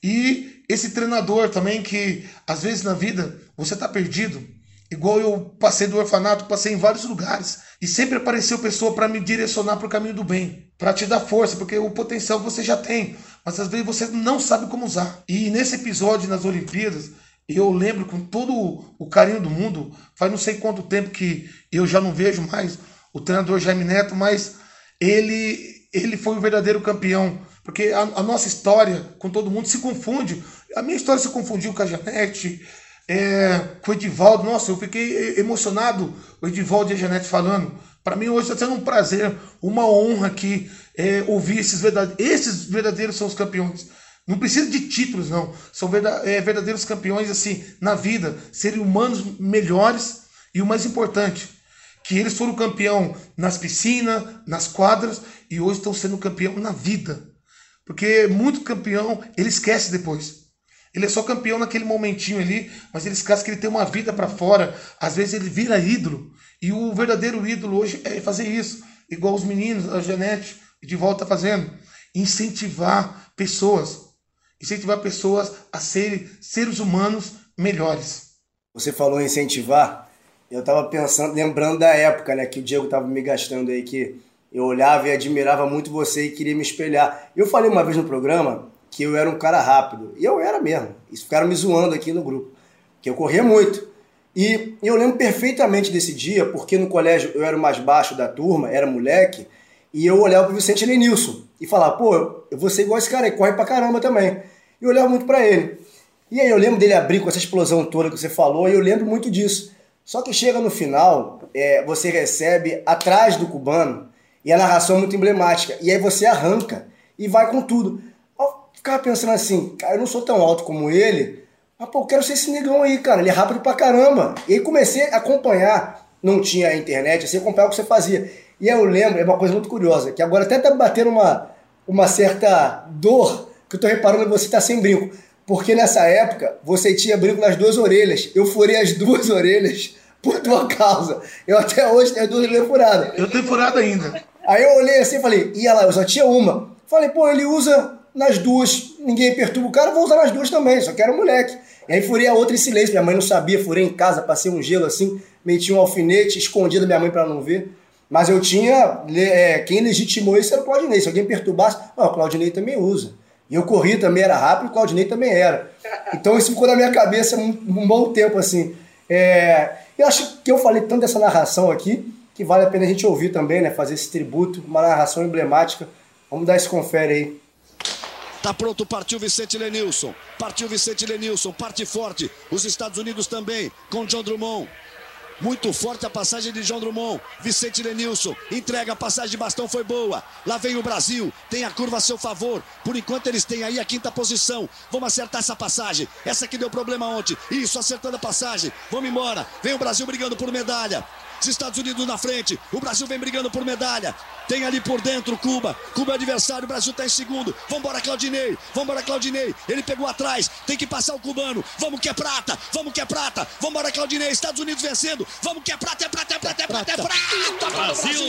E esse treinador também, que às vezes na vida você está perdido. Igual eu passei do orfanato, passei em vários lugares. E sempre apareceu pessoa para me direcionar para o caminho do bem. Para te dar força, porque o potencial você já tem. Mas às vezes você não sabe como usar. E nesse episódio nas Olimpíadas, eu lembro com todo o carinho do mundo. Faz não sei quanto tempo que eu já não vejo mais o treinador Jaime Neto, mas ele, ele foi o verdadeiro campeão. Porque a, a, nossa história com todo mundo se confunde. A minha história se confundiu com a Janete, é, com o Edivaldo. Nossa, eu fiquei emocionado, o Edivaldo e a Janete falando. Para mim hoje está sendo um prazer, uma honra aqui é, ouvir esses verdadeiros. Esses verdadeiros são os campeões. Não precisa de títulos, não. São é, verdadeiros campeões, assim, na vida. Serem humanos melhores e o mais importante, que eles foram campeão nas piscinas, nas quadras e hoje estão sendo campeão na vida. Porque muito campeão, ele esquece depois. Ele é só campeão naquele momentinho ali, mas ele esquece que ele tem uma vida para fora. Às vezes ele vira ídolo. E o verdadeiro ídolo hoje é fazer isso. Igual os meninos, a Janete, de volta fazendo. Incentivar pessoas. Incentivar pessoas a serem seres humanos melhores. Você falou incentivar. Eu estava pensando, lembrando da época, né, que o Diego estava me gastando aí, que eu olhava e admirava muito você e queria me espelhar. Eu falei uma vez no programa que eu era um cara rápido. E eu era mesmo. Isso ficaram me zoando aqui no grupo. Que eu corria muito. E eu lembro perfeitamente desse dia, porque no colégio eu era o mais baixo da turma, era moleque, e eu olhava pro Vicente Lenilson e falava, pô, eu vou ser igual esse cara aí, corre pra caramba também. E eu olhava muito para ele. E aí eu lembro dele abrir com essa explosão toda que você falou, e eu lembro muito disso. Só que chega no final, é, você recebe atrás do cubano, e a narração é muito emblemática, e aí você arranca e vai com tudo ficava pensando assim, cara, eu não sou tão alto como ele, mas pô, eu quero ser esse negão aí, cara, ele é rápido pra caramba. E aí comecei a acompanhar, não tinha internet, assim, acompanhar o que você fazia. E aí eu lembro, é uma coisa muito curiosa, que agora até tá batendo uma, uma certa dor, que eu tô reparando que você tá sem brinco. Porque nessa época, você tinha brinco nas duas orelhas. Eu furei as duas orelhas por tua causa. Eu até hoje tenho duas orelhas furadas. Eu tenho furado ainda. Aí eu olhei assim e falei, ia lá, eu só tinha uma. Falei, pô, ele usa nas duas, ninguém perturba o cara, vou usar nas duas também, só quero um moleque. E aí furei a outra em silêncio, minha mãe não sabia, furei em casa, passei um gelo assim, meti um alfinete, escondido da minha mãe para não ver. Mas eu tinha, é, quem legitimou isso era o Claudinei, se alguém perturbasse, o Claudinei também usa. E eu corri também, era rápido, o Claudinei também era. Então isso ficou na minha cabeça um, um bom tempo, assim. É, eu acho que eu falei tanto dessa narração aqui, que vale a pena a gente ouvir também, né? Fazer esse tributo, uma narração emblemática. Vamos dar esse confere aí. Tá pronto, partiu Vicente Lenilson. Partiu Vicente Lenilson, parte forte. Os Estados Unidos também, com John Drummond. Muito forte a passagem de João Drummond. Vicente Lenilson entrega a passagem de bastão, foi boa. Lá vem o Brasil, tem a curva a seu favor. Por enquanto eles têm aí a quinta posição. Vamos acertar essa passagem. Essa que deu problema ontem. Isso, acertando a passagem. Vamos embora. Vem o Brasil brigando por medalha. Os Estados Unidos na frente. O Brasil vem brigando por medalha. Tem ali por dentro Cuba. Cuba é adversário. O Brasil está em segundo. Vambora, Claudinei. Vambora, Claudinei. Ele pegou atrás. Tem que passar o cubano. Vamos que é prata. Vamos que é prata. Vambora, Claudinei. Estados Unidos vencendo. Vamos que é prata, é prata, é prata, é prata, é prata. É prata para o Brasil.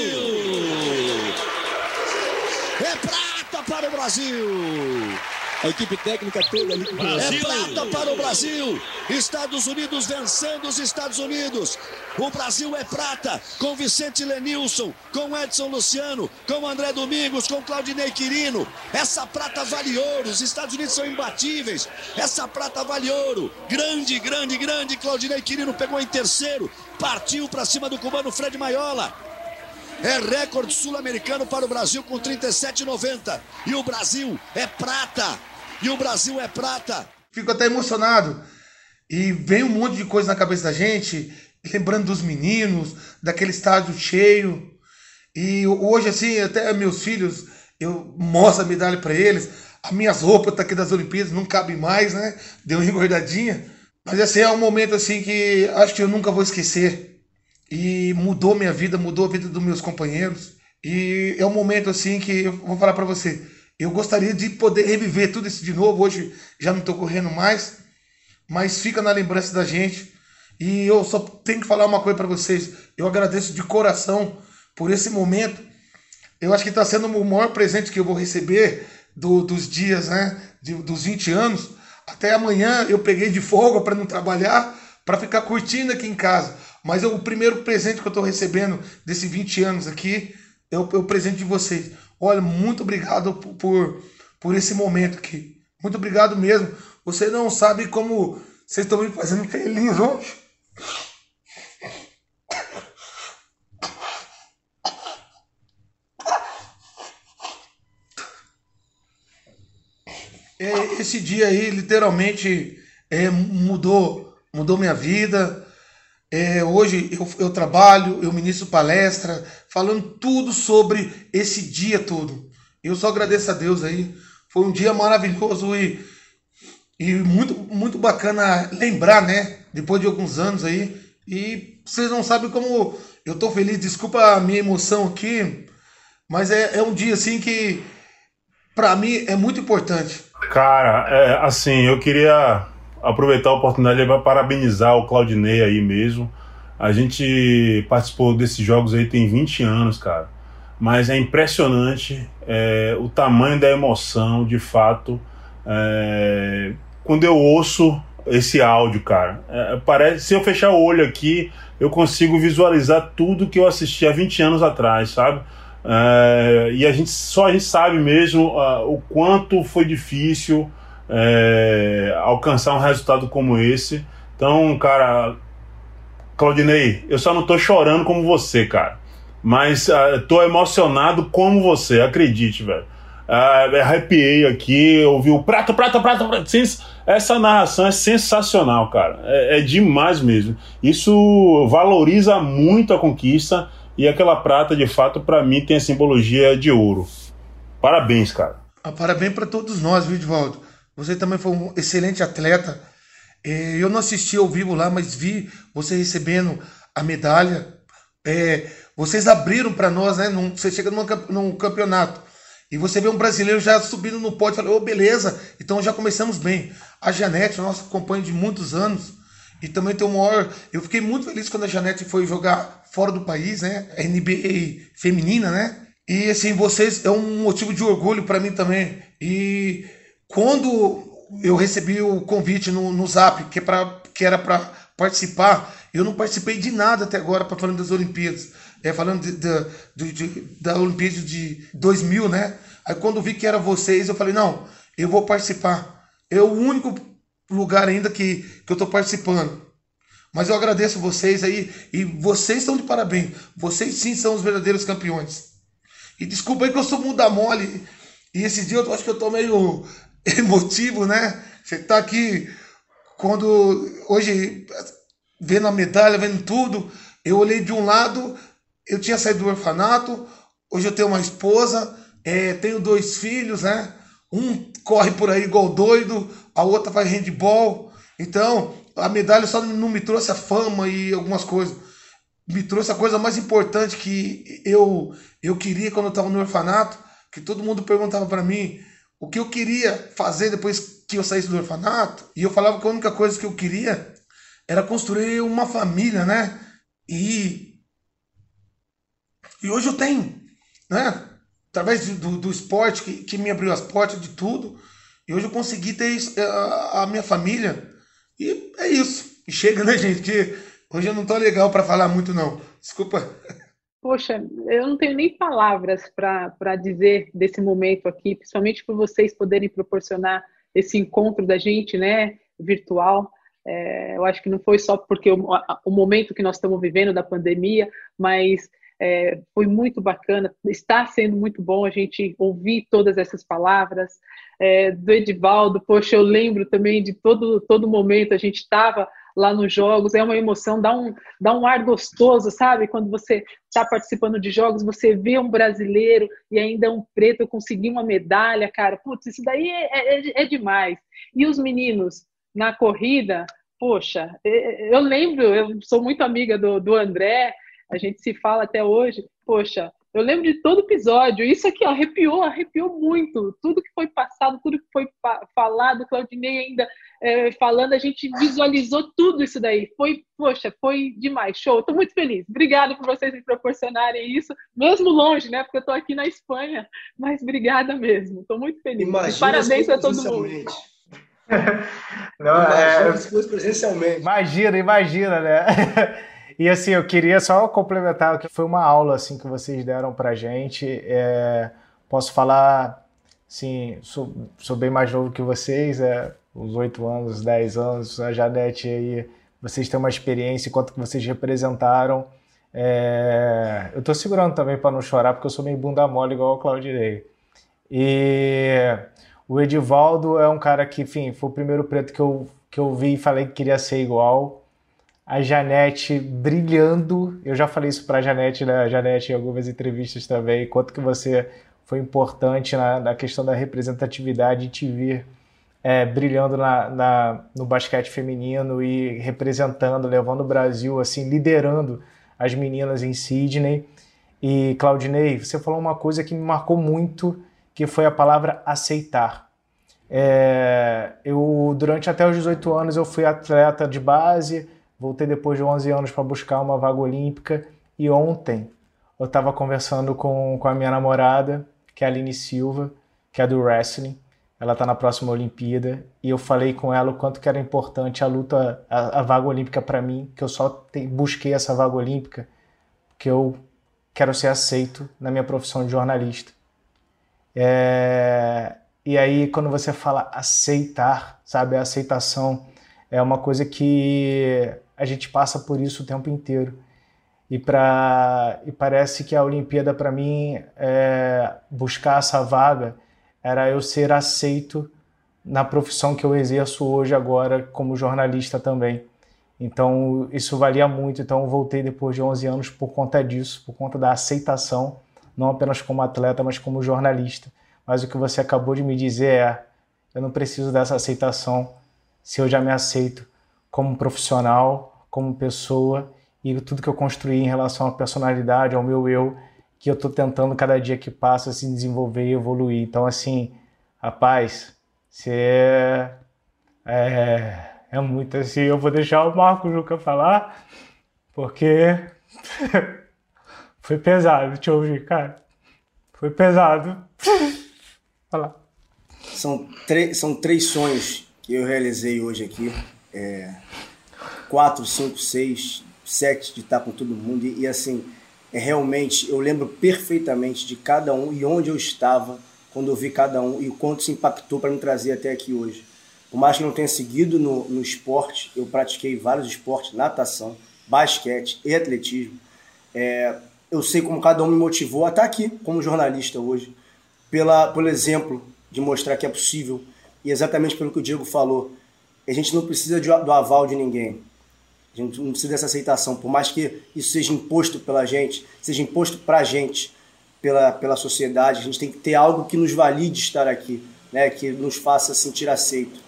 É prata para o Brasil. A equipe técnica toda ali. Brasil. É prata para o Brasil. Estados Unidos vencendo os Estados Unidos. O Brasil é prata com Vicente Lenilson, com Edson Luciano, com André Domingos, com Claudinei Quirino. Essa prata vale ouro. Os Estados Unidos são imbatíveis. Essa prata vale ouro. Grande, grande, grande. Claudinei Quirino pegou em terceiro. Partiu para cima do cubano Fred Maiola. É recorde sul-americano para o Brasil com 37,90. E o Brasil é prata e o Brasil é prata. Fico até emocionado. E vem um monte de coisa na cabeça da gente, lembrando dos meninos, daquele estádio cheio. E hoje, assim, até meus filhos, eu mostro a medalha para eles. As minhas roupas tá aqui das Olimpíadas não cabem mais, né? Deu uma engordadinha. Mas assim, é um momento assim que acho que eu nunca vou esquecer. E mudou minha vida, mudou a vida dos meus companheiros. E é um momento assim que eu vou falar para você. Eu gostaria de poder reviver tudo isso de novo. Hoje já não estou correndo mais, mas fica na lembrança da gente. E eu só tenho que falar uma coisa para vocês. Eu agradeço de coração por esse momento. Eu acho que está sendo o maior presente que eu vou receber do, dos dias, né? De, dos 20 anos. Até amanhã eu peguei de folga para não trabalhar, para ficar curtindo aqui em casa. Mas eu, o primeiro presente que eu estou recebendo desses 20 anos aqui é o, é o presente de vocês. Olha, muito obrigado por, por esse momento aqui. Muito obrigado mesmo. Você não sabe como vocês estão me fazendo feliz hoje. É, esse dia aí literalmente é, mudou, mudou minha vida. É, hoje eu, eu, trabalho, eu ministro palestra, falando tudo sobre esse dia todo. Eu só agradeço a Deus aí foi um dia maravilhoso e, e muito, muito bacana lembrar, né? Depois de alguns anos aí. E vocês não sabem como eu tô feliz, desculpa a minha emoção aqui, mas é, é um dia assim que para mim é muito importante. Cara, é, assim, eu queria aproveitar a oportunidade para parabenizar o Claudinei aí mesmo. A gente participou desses jogos aí tem 20 anos, cara. Mas é impressionante é, o tamanho da emoção, de fato. É, quando eu ouço esse áudio, cara, é, parece se eu fechar o olho aqui, eu consigo visualizar tudo que eu assisti há 20 anos atrás, sabe? É, e a gente só a gente sabe mesmo uh, o quanto foi difícil é, alcançar um resultado como esse. Então, cara, Claudinei, eu só não tô chorando como você, cara. Mas uh, tô emocionado como você, acredite, velho. Uh, arrepiei aqui, ouvi o prato, prato, prato, prato. Essa narração é sensacional, cara. É, é demais mesmo. Isso valoriza muito a conquista e aquela prata, de fato, para mim tem a simbologia de ouro. Parabéns, cara. Ah, parabéns para todos nós, viu, Edvaldo? Você também foi um excelente atleta. É, eu não assisti ao vivo lá, mas vi você recebendo a medalha. É, vocês abriram para nós, né? Você chega num, num, campeonato e você vê um brasileiro já subindo no pódio. Falei, ô, oh, beleza, então já começamos bem. A Janete, nossa companheira de muitos anos, e também tem o maior. Eu fiquei muito feliz quando a Janete foi jogar fora do país, né? NBA feminina, né? E assim, vocês é um motivo de orgulho para mim também. E quando eu recebi o convite no, no Zap, que, é pra, que era para participar, eu não participei de nada até agora para falando das Olimpíadas. É, falando de, de, de, da Olimpíada de 2000, né? Aí quando vi que era vocês, eu falei, não, eu vou participar. É o único lugar ainda que, que eu estou participando. Mas eu agradeço vocês aí e vocês estão de parabéns. Vocês sim são os verdadeiros campeões. E desculpa aí que eu sou muda mole. E esse dia eu acho que eu tô meio emotivo, né? Você tá aqui quando hoje vendo a medalha, vendo tudo, eu olhei de um lado, eu tinha saído do orfanato, hoje eu tenho uma esposa, é, tenho dois filhos, né? Um corre por aí igual doido, a outra faz handball. Então, a medalha só não me trouxe a fama e algumas coisas. Me trouxe a coisa mais importante que eu, eu queria quando eu estava no orfanato, que todo mundo perguntava para mim o que eu queria fazer depois que eu saísse do orfanato. E eu falava que a única coisa que eu queria era construir uma família, né? E, e hoje eu tenho, né? Através do, do esporte que, que me abriu as portas de tudo. E hoje eu consegui ter isso, a, a minha família. E é isso. E chega, né, gente? Que hoje eu não tô legal para falar muito, não. Desculpa. Poxa, eu não tenho nem palavras para dizer desse momento aqui, principalmente por vocês poderem proporcionar esse encontro da gente, né, virtual. É, eu acho que não foi só porque o, o, momento que nós estamos vivendo da pandemia, mas é, foi muito bacana, está sendo muito bom a gente ouvir todas essas palavras. É, do Edivaldo, poxa, eu lembro também de todo, todo momento, a gente estava lá nos jogos, é uma emoção, dá um, dá um ar gostoso, sabe? Quando você está participando de jogos, você vê um brasileiro e ainda um preto conseguir uma medalha, cara, putz, isso daí é, é, é demais. E os meninos na corrida, poxa, é, eu lembro, eu sou muito amiga do, do André, a gente se fala até hoje, poxa, eu lembro de todo episódio, isso aqui ó, arrepiou, arrepiou muito, tudo que foi passado, tudo que foi falado, Claudinei ainda é, falando, a gente visualizou tudo isso daí, foi, poxa, foi demais, show, estou muito feliz, obrigada por vocês me proporcionarem isso, mesmo longe, né, porque eu estou aqui na Espanha, mas obrigada mesmo, estou muito feliz, Imagina parabéns a todo mundo. Não, imagina é... se fosse presencialmente. Imagina, imagina, né? E assim, eu queria só complementar que foi uma aula assim que vocês deram pra gente. É, posso falar, sim, sou, sou, bem mais novo que vocês, é, uns 8 anos, 10 anos, a Janete aí, vocês têm uma experiência, quanto que vocês representaram. É, eu tô segurando também para não chorar, porque eu sou meio bunda mole igual o Claudinei. E o Edivaldo é um cara que, enfim, foi o primeiro preto que eu, que eu vi e falei que queria ser igual a Janete brilhando. Eu já falei isso para a Janete, né? Janete em algumas entrevistas também, quanto que você foi importante na, na questão da representatividade te ver é, brilhando na, na, no basquete feminino e representando, levando o Brasil, assim, liderando as meninas em Sydney. E Claudinei, você falou uma coisa que me marcou muito, que foi a palavra aceitar. É, eu durante até os 18 anos eu fui atleta de base, voltei depois de 11 anos para buscar uma vaga olímpica e ontem eu estava conversando com, com a minha namorada, que é a Aline Silva, que é do wrestling. Ela está na próxima Olimpíada e eu falei com ela o quanto que era importante a luta, a, a vaga olímpica para mim, que eu só te, busquei essa vaga olímpica que eu quero ser aceito na minha profissão de jornalista. É, e aí, quando você fala aceitar, sabe, a aceitação é uma coisa que a gente passa por isso o tempo inteiro. E, pra, e parece que a Olimpíada, para mim, é, buscar essa vaga era eu ser aceito na profissão que eu exerço hoje, agora, como jornalista também. Então, isso valia muito. Então, voltei depois de 11 anos por conta disso, por conta da aceitação, não apenas como atleta, mas como jornalista. Mas o que você acabou de me dizer é: eu não preciso dessa aceitação se eu já me aceito como profissional, como pessoa e tudo que eu construí em relação à personalidade, ao meu eu, que eu estou tentando cada dia que passa se desenvolver e evoluir. Então, assim, rapaz, você é, é, é muito assim. Eu vou deixar o Marco Juca falar, porque foi pesado te ouvir, cara. Foi pesado. Falar. São, são três sonhos que eu realizei hoje aqui. É, quatro, cinco, seis, sete de estar com todo mundo. E, e assim, é realmente, eu lembro perfeitamente de cada um e onde eu estava quando eu vi cada um e o quanto se impactou para me trazer até aqui hoje. Por mais que não tenha seguido no, no esporte, eu pratiquei vários esportes, natação, basquete e atletismo. É, eu sei como cada um me motivou a estar aqui como jornalista hoje pela, pelo exemplo de mostrar que é possível e exatamente pelo que o Diego falou. A gente não precisa de, do aval de ninguém. A gente não precisa dessa aceitação. Por mais que isso seja imposto pela gente, seja imposto para a gente, pela, pela sociedade, a gente tem que ter algo que nos valide estar aqui, né? que nos faça sentir aceito.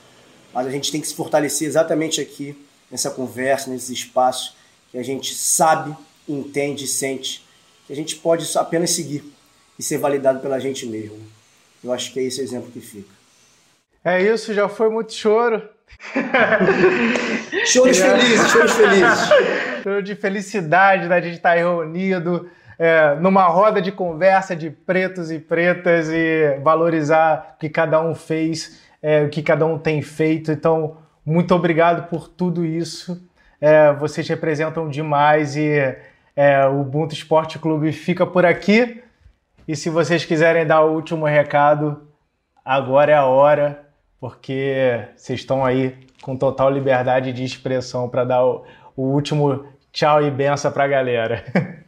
Mas a gente tem que se fortalecer exatamente aqui, nessa conversa, nesse espaço, que a gente sabe, entende e sente, que a gente pode apenas seguir e ser validado pela gente mesmo. Eu acho que é esse exemplo que fica. É isso, já foi muito choro. choros felizes, choros felizes. Choro de felicidade da gente estar reunido é, numa roda de conversa de pretos e pretas e valorizar o que cada um fez, é, o que cada um tem feito. Então, muito obrigado por tudo isso. É, vocês representam demais e é, o Ubuntu Esporte Clube fica por aqui. E se vocês quiserem dar o último recado, agora é a hora, porque vocês estão aí com total liberdade de expressão para dar o, o, último tchau e benção para a galera.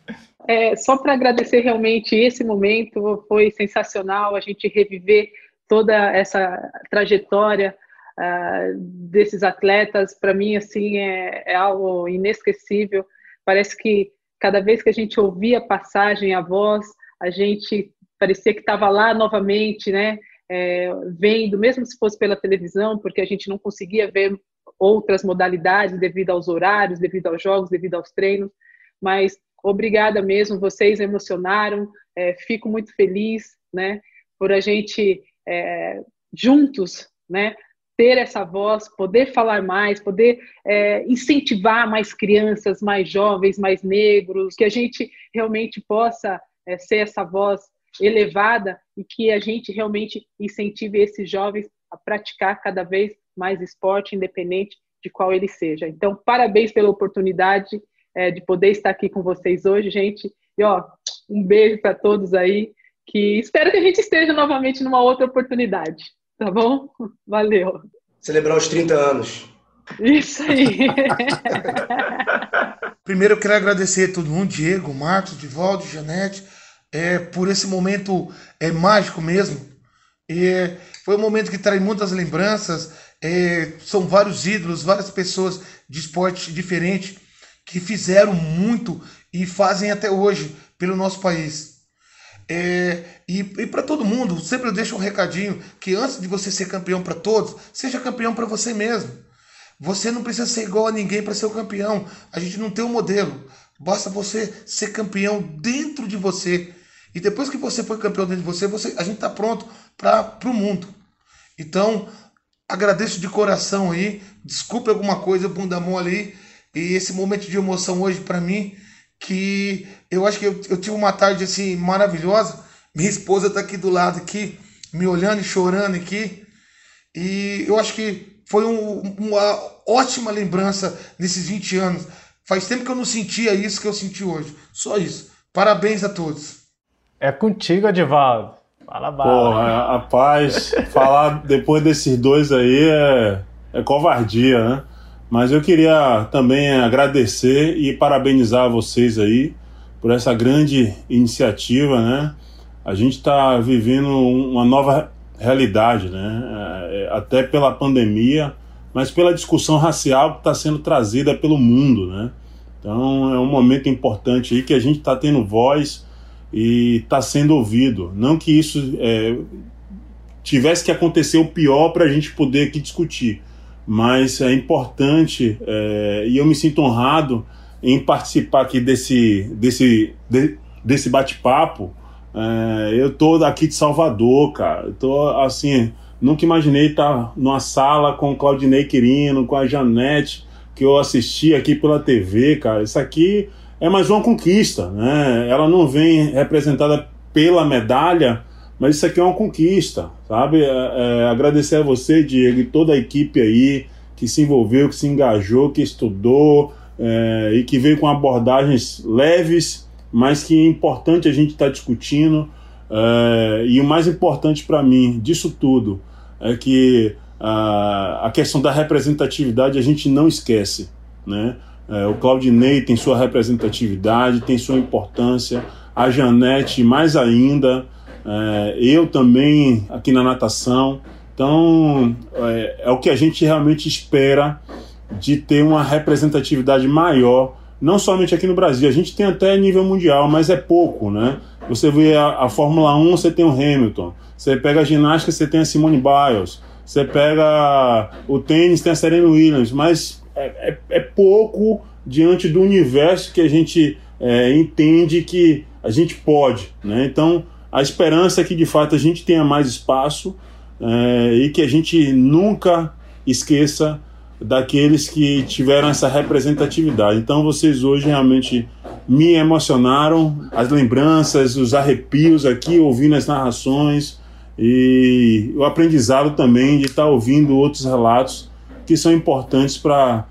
É, só para agradecer realmente esse momento, foi sensacional a gente reviver toda essa trajetória uh, desses atletas. Para mim, assim, é, é algo inesquecível. Parece que cada vez que a gente ouvia a passagem, a voz, a gente parecia que estava lá novamente, né? É, vendo, mesmo se fosse pela televisão, porque a gente não conseguia ver outras modalidades devido aos horários, devido aos jogos, devido aos treinos. Mas obrigada mesmo, vocês emocionaram. É, fico muito feliz, né? Por a gente é, juntos, né? ter essa voz, poder falar mais, poder é, incentivar mais crianças, mais jovens, mais negros, que a gente realmente possa é, ser essa voz elevada e que a gente realmente incentive esses jovens a praticar cada vez mais esporte, independente de qual ele seja. Então, parabéns pela oportunidade é, de poder estar aqui com vocês hoje, gente. E ó, um beijo para todos aí, que espero que a gente esteja novamente numa outra oportunidade. Tá bom? Valeu. Celebrar os 30 anos. Isso aí. Primeiro eu quero agradecer a todo mundo, Diego, Marcos, Divaldo, Janete, é, por esse momento é, mágico mesmo. É, foi um momento que traz muitas lembranças. É, são vários ídolos, várias pessoas de esporte diferente que fizeram muito e fazem até hoje pelo nosso país. É, e e para todo mundo, sempre eu deixo um recadinho que antes de você ser campeão para todos, seja campeão para você mesmo. Você não precisa ser igual a ninguém para ser o campeão. A gente não tem um modelo. Basta você ser campeão dentro de você. E depois que você for campeão dentro de você, você a gente está pronto para o mundo. Então, agradeço de coração aí. Desculpe alguma coisa, bunda mole aí. E esse momento de emoção hoje para mim, que eu acho que eu, eu, tive uma tarde assim maravilhosa. Minha esposa está aqui do lado aqui, me olhando e chorando aqui. E eu acho que foi um, uma ótima lembrança nesses 20 anos. Faz tempo que eu não sentia isso que eu senti hoje. Só isso. Parabéns a todos. É contigo, Edivaldo. Fala bala. Porra, rapaz, falar depois desses dois aí é, é covardia, né? Mas eu queria também agradecer e parabenizar vocês aí por essa grande iniciativa, né? A gente está vivendo uma nova realidade, né? É, até pela pandemia, mas pela discussão racial que está sendo trazida pelo mundo, né? Então é um momento importante aí que a gente está tendo voz e está sendo ouvido. Não que isso é, tivesse que acontecer o pior para a gente poder aqui discutir, mas é importante é, e eu me sinto honrado em participar aqui desse, desse, de, desse bate-papo. É, eu tô daqui de Salvador, cara. Tô assim, nunca imaginei estar numa sala com o Claudinei Quirino, com a Janete, que eu assisti aqui pela TV, cara. Isso aqui é mais uma conquista, né? Ela não vem representada pela medalha, mas isso aqui é uma conquista, sabe? É, é, agradecer a você, Diego, e toda a equipe aí que se envolveu, que se engajou, que estudou é, e que veio com abordagens leves, mas que é importante a gente estar tá discutindo. É, e o mais importante para mim disso tudo é que a, a questão da representatividade a gente não esquece, né? É, o Claudinei tem sua representatividade, tem sua importância, a Janete mais ainda, é, eu também aqui na natação. Então, é, é, o que a gente realmente espera de ter uma representatividade maior, não somente aqui no Brasil, a gente tem até nível mundial, mas é pouco, né? Você vê a, a Fórmula 1, você tem o Hamilton, você pega a ginástica, você tem a Simone Biles, você pega o tênis, tem a Serena Williams, mas é, é, é pouco diante do universo que a gente é, entende que a gente pode, né? Então, a esperança é que de fato a gente tenha mais espaço é, e que a gente nunca esqueça daqueles que tiveram essa representatividade. Então vocês hoje realmente me emocionaram, as lembranças, os arrepios aqui, ouvindo as narrações e o aprendizado também de estar ouvindo outros relatos que são importantes para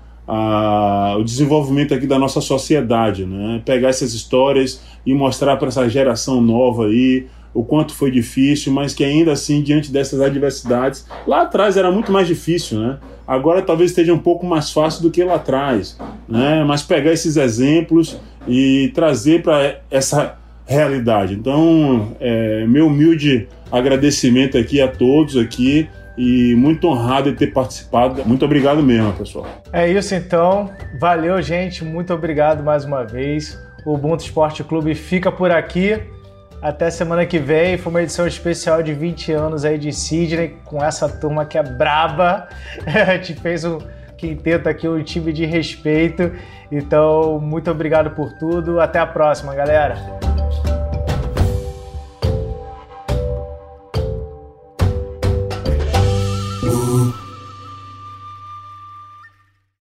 o desenvolvimento aqui da nossa sociedade, né? Pegar essas histórias e mostrar para essa geração nova aí o quanto foi difícil, mas que ainda assim, diante dessas adversidades, lá atrás era muito mais difícil, né? Agora talvez esteja um pouco mais fácil do que lá atrás, né? Mas pegar esses exemplos e trazer para essa realidade. Então, é, meu humilde agradecimento aqui a todos aqui e muito honrado de ter participado. Muito obrigado mesmo, pessoal. É isso então. Valeu, gente. Muito obrigado mais uma vez. O Ubuntu Esporte Clube fica por aqui. Até semana que vem. Foi uma edição especial de 20 anos aí de Sidney, com essa turma que é braba. A gente fez um quinteto aqui, um time de respeito. Então, muito obrigado por tudo. Até a próxima, galera.